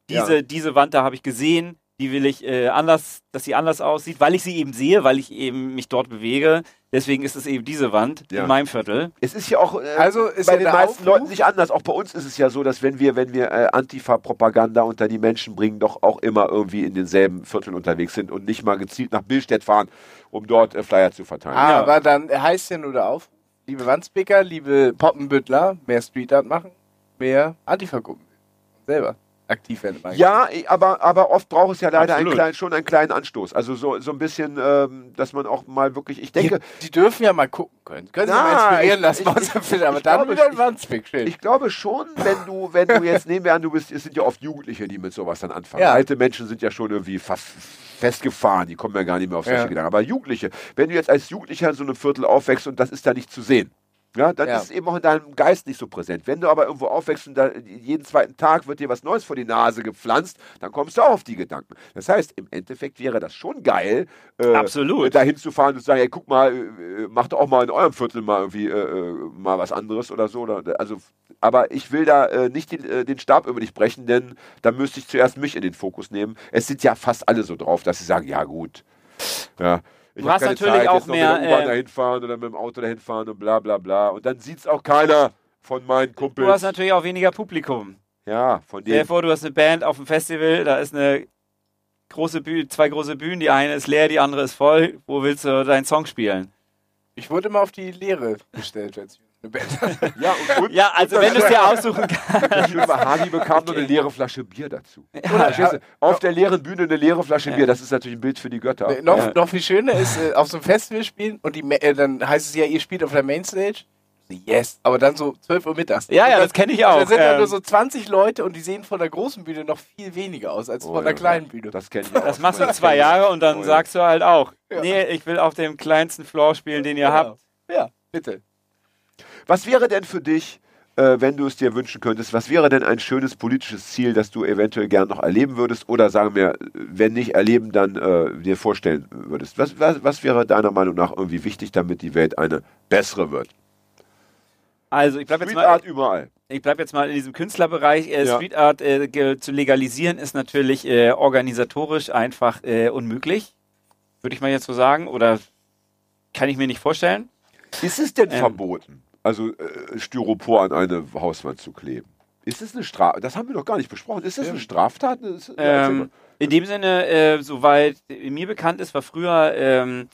Speaker 4: diese,
Speaker 2: Ja.
Speaker 4: diese Wand da habe ich gesehen, die will ich äh, anders, dass sie anders aussieht, weil ich sie eben sehe, weil ich eben mich dort bewege. Deswegen ist es eben diese Wand
Speaker 2: Ja.
Speaker 4: in meinem Viertel.
Speaker 2: Es ist ja auch äh,
Speaker 3: Also ist
Speaker 2: bei
Speaker 3: ja
Speaker 2: den meisten
Speaker 3: Aufruf-
Speaker 2: Leuten nicht anders. Auch bei uns ist es ja so, dass wenn wir, wenn wir äh, Antifa-Propaganda unter die Menschen bringen, doch auch immer irgendwie in denselben Vierteln unterwegs sind und nicht mal gezielt nach Billstedt fahren, um dort äh, Flyer zu verteilen.
Speaker 3: Aber dann heißt ja nur der Aufruf, liebe Wandsbeker, liebe Poppenbüttler, mehr Street Art machen, mehr Antifa-Gruppen selber aktiv werden. meine ich.
Speaker 2: Ja, ich- aber, aber oft braucht es ja leider einen kleinen, schon einen kleinen Anstoß. Also so, so ein bisschen, ähm, dass man auch mal wirklich, ich denke,
Speaker 3: die, die dürfen ja mal gucken können. Können sich
Speaker 2: Ja,
Speaker 3: mal inspirieren
Speaker 2: ich-
Speaker 3: lassen,
Speaker 2: ich- ich-
Speaker 3: Film, aber
Speaker 2: ich
Speaker 3: dann
Speaker 2: glaube,
Speaker 3: wieder in
Speaker 2: ich-
Speaker 3: Wandsbek, schön.
Speaker 2: Ich glaube schon, wenn du, wenn du jetzt nehmen wir an, du bist, es sind ja oft Jugendliche, die mit sowas dann anfangen.
Speaker 3: Ja.
Speaker 2: Alte Menschen sind ja schon irgendwie fast festgefahren, die kommen ja gar nicht mehr auf solche
Speaker 3: Ja.
Speaker 2: Gedanken. Aber Jugendliche, wenn du jetzt als Jugendlicher in so einem Viertel aufwächst und das ist da nicht zu sehen, ja, dann
Speaker 3: Ja.
Speaker 2: ist es eben auch in deinem Geist nicht so präsent. Wenn du aber irgendwo aufwächst und da, jeden zweiten Tag wird dir was Neues vor die Nase gepflanzt, dann kommst du auch auf die Gedanken. Das heißt, im Endeffekt wäre das schon geil, äh,
Speaker 4: Absolut.
Speaker 2: da hinzufahren und zu sagen, ey, guck mal, äh, macht doch auch mal in eurem Viertel mal irgendwie äh, äh, mal was anderes oder so. Oder, also, aber ich will da äh, nicht den, äh, den Stab über dich brechen, denn da müsste ich zuerst mich in den Fokus nehmen. Es sind ja fast alle so drauf, dass sie sagen, ja gut, ja. Ich
Speaker 4: Du hast
Speaker 2: keine
Speaker 4: natürlich
Speaker 2: Zeit,
Speaker 4: auch
Speaker 2: jetzt noch
Speaker 4: mehr,
Speaker 2: mit der U-Bahn
Speaker 4: äh,
Speaker 2: dahin fahren oder mit dem Auto dahin fahren und bla bla bla. Und dann sieht es auch keiner von meinen
Speaker 4: Du hast
Speaker 2: Kumpels.
Speaker 4: natürlich auch weniger Publikum.
Speaker 2: Ja, von
Speaker 4: Stell dir vor, du hast eine Band auf dem Festival, da ist eine große Bühne, zwei große Bühnen, die eine ist leer, die andere ist voll. Wo willst du deinen Song spielen?
Speaker 3: Ich wurde immer auf die Lehre gestellt, wenn es eine Band
Speaker 2: Ja, und, und
Speaker 4: Ja, also wenn du es dir aussuchen kannst.
Speaker 2: Schöne war, Hagi bekam nur eine leere Flasche Bier dazu. Verstehst du? Auf der leeren Bühne eine leere Flasche Bier, das ist natürlich ein Bild für die Götter.
Speaker 3: Nee, noch,
Speaker 4: Ja.
Speaker 3: noch viel schöner ist, äh, auf so einem Festival spielen und die, äh, dann heißt es ja, ihr spielt auf der Mainstage. Yes. Aber dann so 12 Uhr mittags.
Speaker 4: Ja, ja,
Speaker 3: Und
Speaker 4: das kenne ich auch.
Speaker 3: Da sind
Speaker 4: Ähm,
Speaker 3: nur so 20 Leute und die sehen von der großen Bühne noch viel weniger aus als
Speaker 2: Oh,
Speaker 3: von der
Speaker 2: ja.
Speaker 3: kleinen Bühne.
Speaker 2: Das kenne ich auch.
Speaker 4: Das machst du zwei
Speaker 2: ich.
Speaker 4: Jahre und dann
Speaker 2: Oh, ja.
Speaker 4: sagst du halt auch,
Speaker 3: Ja.
Speaker 4: nee, ich will auf dem kleinsten Floor spielen, den ihr habt.
Speaker 3: Ja, bitte.
Speaker 2: Was wäre denn für dich, äh, wenn du es dir wünschen könntest, was wäre denn ein schönes politisches Ziel, das du eventuell gern noch erleben würdest oder sagen wir, wenn nicht erleben, dann äh, dir vorstellen würdest? Was, was, was wäre deiner Meinung nach irgendwie wichtig, damit die Welt eine bessere wird?
Speaker 4: Also ich bleib jetzt
Speaker 2: Street
Speaker 4: mal,
Speaker 2: Art überall.
Speaker 4: ich bleib jetzt mal in diesem Künstlerbereich. Äh,
Speaker 2: Ja.
Speaker 4: Street Art äh, zu legalisieren ist natürlich äh, organisatorisch einfach äh, unmöglich, würde ich mal jetzt so sagen. Oder kann ich mir nicht vorstellen.
Speaker 2: Ist es denn
Speaker 4: Ähm.
Speaker 2: verboten? Also äh, Styropor an eine Hauswand zu kleben. Ist es eine Straftat? Das haben wir doch gar nicht besprochen. Ist das eine Straftat? Das, mal.
Speaker 4: Ähm, in dem Sinne, äh, soweit mir bekannt ist, war früher ähm,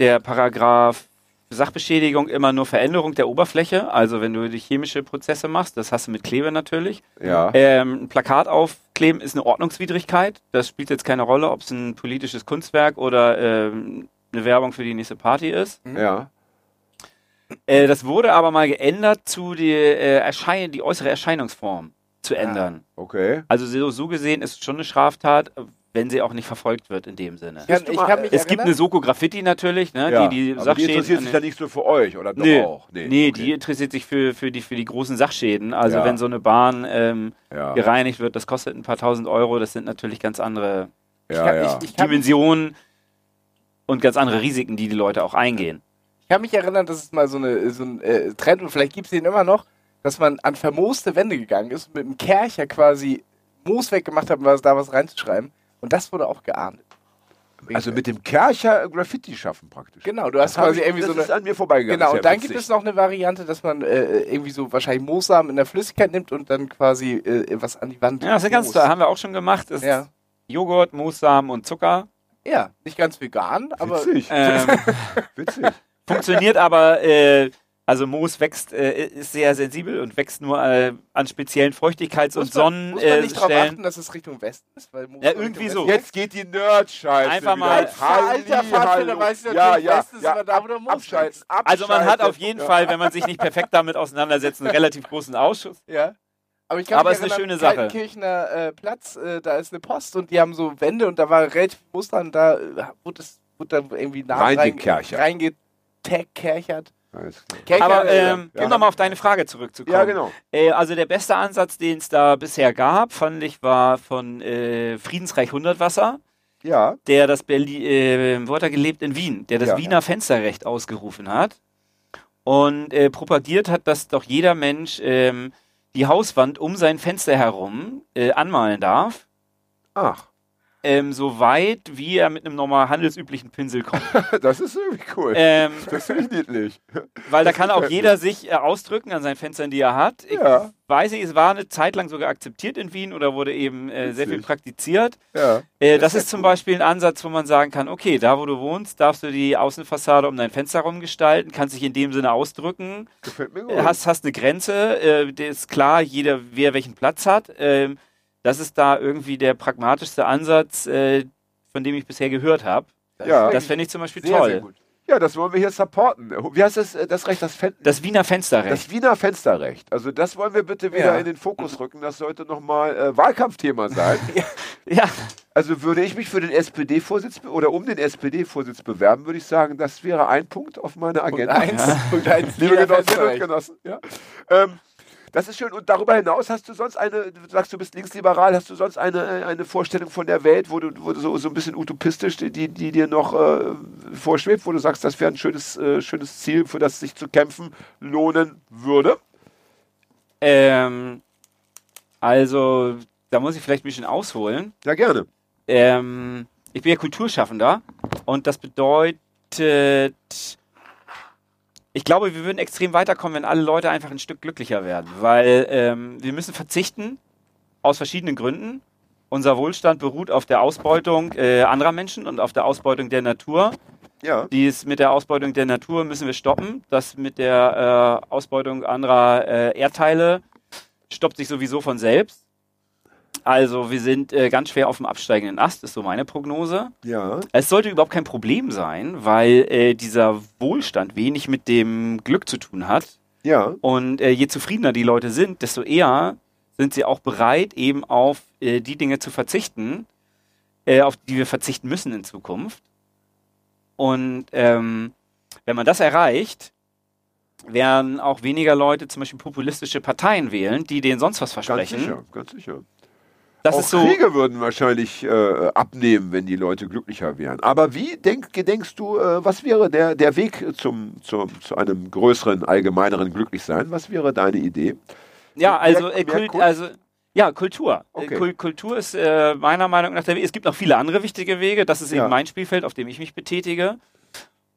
Speaker 4: der Paragraph Sachbeschädigung immer nur Veränderung der Oberfläche. Also wenn du die chemische Prozesse machst, das hast du mit Klebe natürlich.
Speaker 2: ja.
Speaker 4: Ähm, ein Plakat aufkleben ist eine Ordnungswidrigkeit. Das spielt jetzt keine Rolle, ob es ein politisches Kunstwerk oder ähm, eine Werbung für die nächste Party ist.
Speaker 2: ja.
Speaker 4: Äh, das wurde aber mal geändert, zu die, äh, Erschein die äußere Erscheinungsform zu ändern.
Speaker 2: Okay.
Speaker 4: Also so, so gesehen ist es schon eine Straftat, wenn sie auch nicht verfolgt wird in dem Sinne.
Speaker 3: Ich kann, ich
Speaker 2: mal-
Speaker 3: kann
Speaker 4: Es gibt eine Soko Graffiti natürlich, ne,
Speaker 2: ja.
Speaker 4: die die
Speaker 2: Aber die
Speaker 4: Sachschäden.
Speaker 2: interessiert sich ja nicht so für euch, oder doch
Speaker 4: nee,
Speaker 2: auch?
Speaker 4: nee,
Speaker 2: okay.
Speaker 4: die interessiert sich für, für, die, für die großen Sachschäden. Also
Speaker 2: Ja.
Speaker 4: wenn so eine Bahn ähm,
Speaker 2: ja.
Speaker 4: gereinigt wird, das kostet ein paar tausend Euro, das sind natürlich ganz andere
Speaker 2: Ja,
Speaker 3: kann-
Speaker 2: ja.
Speaker 3: ich- ich kann mich-
Speaker 4: Dimensionen und ganz andere Risiken, die die Leute auch eingehen.
Speaker 3: Ich kann mich erinnern, dass es mal so, eine, so ein äh, Trend, und vielleicht gibt es den immer noch, dass man an vermooste Wände gegangen ist und mit einem Kercher quasi Moos weggemacht hat, um da was reinzuschreiben. Und das wurde auch geahndet.
Speaker 2: also mit dem Kercher Graffiti schaffen praktisch.
Speaker 3: Genau, du hast
Speaker 2: Das
Speaker 3: quasi
Speaker 2: ich,
Speaker 3: irgendwie
Speaker 2: das
Speaker 3: so eine.
Speaker 2: ist an mir vorbeigegangen.
Speaker 3: Genau, und dann gibt
Speaker 2: witzig.
Speaker 3: es noch eine Variante, dass man äh, irgendwie so wahrscheinlich Moossamen in der Flüssigkeit nimmt und dann quasi äh, was an die Wand.
Speaker 4: Ja, das ist ganz toll. Haben wir auch schon gemacht. Das ist
Speaker 3: Ja.
Speaker 4: Joghurt, Moossamen und Zucker.
Speaker 3: ja, nicht ganz vegan, aber
Speaker 2: Witzig.
Speaker 4: Ähm,
Speaker 2: Witzig.
Speaker 4: Funktioniert aber, äh, also Moos wächst, äh, ist sehr sensibel und wächst nur äh, an speziellen Feuchtigkeits- und
Speaker 3: man, muss man nicht darauf
Speaker 4: Sonnenstellen.
Speaker 3: achten, dass es Richtung Westen ist? Weil Moos
Speaker 4: Ja, irgendwie so.
Speaker 2: Jetzt geht die Nerd-Scheiße.
Speaker 4: Einfach mal-
Speaker 2: Halli,
Speaker 3: Alter Pfadfinder,
Speaker 2: hallo.
Speaker 3: weißt du,
Speaker 2: ja,
Speaker 3: natürlich,
Speaker 2: ja,
Speaker 3: Westen ist
Speaker 2: ja,
Speaker 3: da, wo der Moos
Speaker 2: abschalten,
Speaker 3: wächst.
Speaker 4: Also man hat
Speaker 2: abschalten.
Speaker 4: auf jeden
Speaker 2: Ja.
Speaker 4: Fall, wenn man sich nicht perfekt damit auseinandersetzt, einen relativ großen Ausschuss.
Speaker 3: Ja. Aber ich kann
Speaker 4: Aber
Speaker 3: mich
Speaker 4: ist eine
Speaker 3: erinnern,
Speaker 4: schöne Sache.
Speaker 3: Kaltenkirchener äh, Platz, äh, da ist eine Post und die haben so Wände und da war relativ viel Muster und da äh, wurde, es, wurde dann irgendwie nah
Speaker 2: Reingekerchert.
Speaker 3: reingekerchert.
Speaker 2: Alles klar.
Speaker 3: Kerchern,
Speaker 4: Aber
Speaker 3: äh,
Speaker 4: ähm,
Speaker 2: Ja.
Speaker 4: um nochmal auf deine Frage zurückzukommen.
Speaker 2: Ja, genau.
Speaker 4: Äh, also der beste Ansatz, den es da bisher gab, fand ich, war von äh, Friedensreich Hundertwasser,
Speaker 2: Ja,
Speaker 4: der das Berlin, äh, wo hat er gelebt? In Wien, der das
Speaker 2: Ja.
Speaker 4: Wiener Fensterrecht ausgerufen hat und äh, propagiert hat, dass doch jeder Mensch ähm, die Hauswand um sein Fenster herum äh, anmalen darf,
Speaker 2: ach,
Speaker 4: ähm, so weit, wie er mit einem normal handelsüblichen Pinsel kommt.
Speaker 2: das ist irgendwie cool.
Speaker 4: ähm,
Speaker 2: das finde ich niedlich.
Speaker 4: weil da kann auch jeder sich äh, ausdrücken an seinen Fenstern, die er hat. Ich
Speaker 2: Ja.
Speaker 4: weiß nicht, es war eine Zeit lang sogar akzeptiert in Wien oder wurde eben äh, sehr viel praktiziert.
Speaker 2: Ja.
Speaker 4: Äh, das
Speaker 2: ist
Speaker 4: ist
Speaker 2: ja
Speaker 4: zum
Speaker 2: cool.
Speaker 4: Beispiel ein Ansatz, wo man sagen kann, okay, da wo du wohnst, darfst du die Außenfassade um dein Fenster herum gestalten, kannst dich in dem Sinne ausdrücken,
Speaker 2: Gefällt mir gut.
Speaker 4: äh, hast, hast eine Grenze, äh, ist klar, jeder, wer welchen Platz hat. Ähm, das ist da irgendwie der pragmatischste Ansatz, äh, von dem ich bisher gehört habe.
Speaker 2: Ja.
Speaker 4: Das fände ich zum Beispiel
Speaker 3: sehr,
Speaker 4: toll.
Speaker 3: sehr
Speaker 2: ja, das wollen wir hier supporten. Wie heißt das, äh, das Recht, das, Fen
Speaker 4: Das Wiener Fensterrecht.
Speaker 2: das Wiener Fensterrecht. Also das wollen wir bitte wieder
Speaker 3: Ja.
Speaker 2: in den Fokus rücken. Das sollte nochmal äh, Wahlkampfthema sein.
Speaker 4: ja,
Speaker 2: Also würde ich mich für den SPD-Vorsitz oder um den SPD-Vorsitz bewerben, würde ich sagen, das wäre ein Punkt auf meiner
Speaker 3: Punkt
Speaker 2: Agenda.
Speaker 3: eins, Punkt eins,
Speaker 2: Liebe Genossinnen und. Genossen. Ja. Ähm, das ist schön. Und darüber hinaus hast du sonst eine, du sagst, du bist linksliberal, hast du sonst eine, eine Vorstellung von der Welt, wo du, wo du so, so ein bisschen utopistisch, die, die, die dir noch äh, vorschwebt, wo du sagst, das wäre ein schönes, äh, schönes Ziel, für das sich zu kämpfen lohnen würde?
Speaker 4: ähm, also, da muss ich vielleicht ein bisschen ausholen.
Speaker 2: Ja, gerne.
Speaker 4: Ähm, ich bin ja Kulturschaffender und das bedeutet, ich glaube, wir würden extrem weiterkommen, wenn alle Leute einfach ein Stück glücklicher werden, weil ähm, wir müssen verzichten aus verschiedenen Gründen. Unser Wohlstand beruht auf der Ausbeutung äh, anderer Menschen und auf der Ausbeutung der Natur.
Speaker 2: Ja.
Speaker 4: Dies mit der Ausbeutung der Natur müssen wir stoppen. Das mit der äh, Ausbeutung anderer äh, Erdteile stoppt sich sowieso von selbst. Also wir sind äh, ganz schwer auf dem absteigenden Ast, ist so meine Prognose.
Speaker 2: Ja.
Speaker 4: Es sollte überhaupt kein Problem sein, weil äh, dieser Wohlstand wenig mit dem Glück zu tun hat.
Speaker 2: Ja.
Speaker 4: Und äh, je zufriedener die Leute sind, desto eher sind sie auch bereit, eben auf äh, die Dinge zu verzichten, äh, auf die wir verzichten müssen in Zukunft. Und ähm, wenn man das erreicht, werden auch weniger Leute zum Beispiel populistische Parteien wählen, die denen sonst was
Speaker 2: Ganz
Speaker 4: versprechen.
Speaker 2: sicher, ganz sicher.
Speaker 4: Das
Speaker 2: auch
Speaker 4: ist so.
Speaker 2: Kriege würden wahrscheinlich äh, abnehmen, wenn die Leute glücklicher wären. Aber wie denk, gedenkst du, äh, was wäre der, der Weg zum, zum, zu einem größeren, allgemeineren Glücklichsein? Was wäre deine Idee?
Speaker 4: Ja,
Speaker 2: Mehr-
Speaker 4: also,
Speaker 2: mehr
Speaker 4: äh, Kult, also ja, Kultur.
Speaker 2: Okay.
Speaker 4: Äh, Kul Kultur ist äh, meiner Meinung nach der Weg. Es gibt noch viele andere wichtige Wege. Das ist
Speaker 2: Ja.
Speaker 4: eben mein Spielfeld, auf dem ich mich betätige.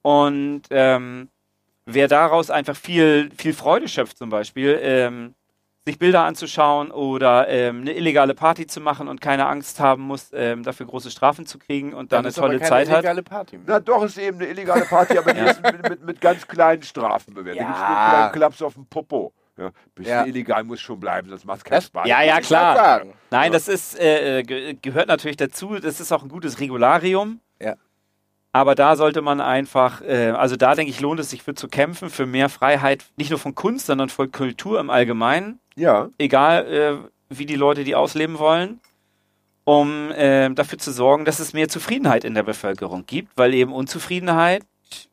Speaker 4: Und ähm, wer daraus einfach viel, viel Freude schöpft, zum Beispiel, ähm, sich Bilder anzuschauen oder ähm, eine illegale Party zu machen und keine Angst haben muss, ähm, dafür große Strafen zu kriegen und dann, eine
Speaker 3: ist aber
Speaker 4: tolle
Speaker 3: keine
Speaker 4: Zeit hat.
Speaker 3: illegale Party.
Speaker 2: Na doch, ist eben eine illegale Party, aber die ist mit, mit, mit ganz kleinen Strafen bewertet.
Speaker 3: Ja.
Speaker 2: Nicht nur einen kleinen Klaps auf den Popo. Ja, bisschen
Speaker 3: Ja.
Speaker 2: illegal muss schon bleiben, sonst macht es keinen
Speaker 3: Das-
Speaker 2: Spaß.
Speaker 4: Ja, ja, klar. Nein,
Speaker 2: Ja.
Speaker 4: das ist, äh, äh, ge gehört natürlich dazu. Das ist auch ein gutes Regularium.
Speaker 3: Ja.
Speaker 4: Aber da sollte man einfach, äh, also da denke ich, lohnt es sich für zu kämpfen, für mehr Freiheit, nicht nur von Kunst, sondern von Kultur im Allgemeinen.
Speaker 2: Ja,
Speaker 4: Egal, äh, wie die Leute die ausleben wollen, um äh, dafür zu sorgen, dass es mehr Zufriedenheit in der Bevölkerung gibt, weil eben Unzufriedenheit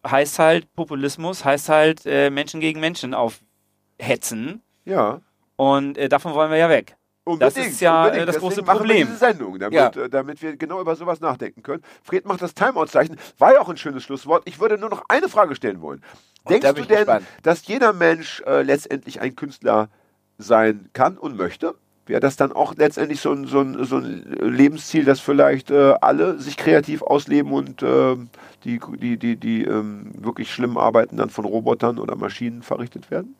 Speaker 4: heißt halt Populismus, heißt halt äh, Menschen gegen Menschen aufhetzen.
Speaker 2: ja.
Speaker 4: Und äh, davon wollen wir ja weg.
Speaker 2: Unbedingt,
Speaker 4: Das ist ja,
Speaker 2: unbedingt.
Speaker 4: äh, das
Speaker 2: Deswegen
Speaker 4: große Problem.
Speaker 2: Wir diese Sendung, damit,
Speaker 3: Ja.
Speaker 2: äh, damit wir genau über sowas nachdenken können. Fred macht das Timeout-Zeichen. War ja auch ein schönes Schlusswort. Ich würde nur noch eine Frage stellen wollen.
Speaker 3: da
Speaker 2: Denkst
Speaker 3: bin
Speaker 2: du denn,
Speaker 3: gespannt.
Speaker 2: dass jeder Mensch äh, letztendlich ein Künstler sein kann und möchte? Wäre das dann auch letztendlich so ein, so ein, so ein Lebensziel, dass vielleicht äh, alle sich kreativ ausleben und ähm, die, die, die, die ähm, wirklich schlimmen Arbeiten dann von Robotern oder Maschinen verrichtet werden?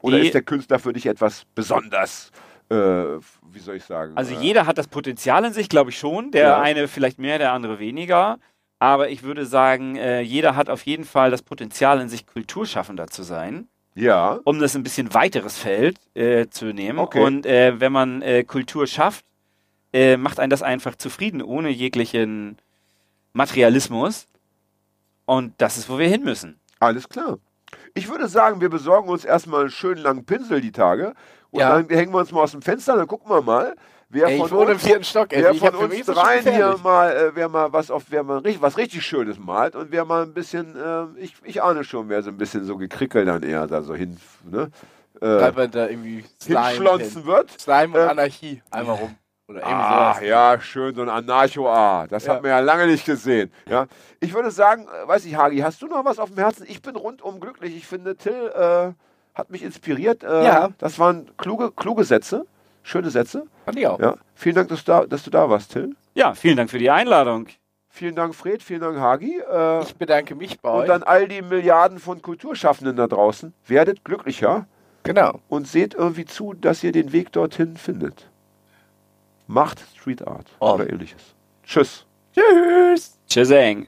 Speaker 2: Oder
Speaker 4: Die-
Speaker 2: ist der Künstler für dich etwas besonders, äh, wie soll ich sagen?
Speaker 4: Also
Speaker 2: äh,
Speaker 4: jeder hat das Potenzial in sich, glaube ich schon. Der
Speaker 2: Ja.
Speaker 4: eine vielleicht mehr, der andere weniger. Aber ich würde sagen, äh, jeder hat auf jeden Fall das Potenzial in sich, Kulturschaffender zu sein,
Speaker 2: Ja,
Speaker 4: um das ein bisschen weiteres Feld äh, zu nehmen.
Speaker 2: Okay.
Speaker 4: Und äh, wenn man äh, Kultur schafft, äh, macht einen das einfach zufrieden, ohne jeglichen Materialismus. Und das ist, wo wir hin müssen.
Speaker 2: alles klar. Ich würde sagen, wir besorgen uns erstmal einen schönen langen Pinsel die Tage und
Speaker 3: Ja.
Speaker 2: dann hängen wir uns mal aus dem Fenster, dann gucken wir mal, wer
Speaker 3: Ey,
Speaker 2: von uns,
Speaker 3: vierten Stock, ey.
Speaker 2: wer von uns dreien hier mal, äh, wer mal was auf, wer mal richtig, was richtig Schönes malt und wer mal ein bisschen, äh, ich, ich ahne schon, wer so ein bisschen so gekrickelt dann eher da so hin, ne, äh,
Speaker 3: man da irgendwie Slime,
Speaker 2: hinschlonzen wird.
Speaker 3: Slime und
Speaker 2: Äh,
Speaker 3: Anarchie einmal rum. Oder
Speaker 2: Ah,
Speaker 3: sowas.
Speaker 2: ja, schön, so ein Anarcho-A. Das
Speaker 3: Ja.
Speaker 2: hat man ja lange nicht gesehen. Ja. Ich würde sagen, äh, weiß ich, Hagi, hast du noch was auf dem Herzen? Ich bin rundum glücklich. Ich finde, Till äh, hat mich inspiriert. Äh,
Speaker 3: Ja.
Speaker 2: Das waren kluge, kluge Sätze, schöne Sätze.
Speaker 3: Fand ich auch.
Speaker 2: Ja. Vielen Dank, dass du, da, dass du da warst, Till.
Speaker 4: Ja, vielen Dank für die Einladung.
Speaker 2: Vielen Dank, Fred. Vielen Dank, Hagi. Äh,
Speaker 3: Ich bedanke mich bei
Speaker 2: und
Speaker 3: euch.
Speaker 2: dann all die Milliarden von Kulturschaffenden da draußen. Werdet glücklicher
Speaker 3: genau.
Speaker 2: und seht irgendwie zu, dass ihr den Weg dorthin findet. Macht Street Art
Speaker 3: Oh.
Speaker 2: oder ähnliches. Tschüss.
Speaker 3: Tschüss.
Speaker 4: Tschüssing.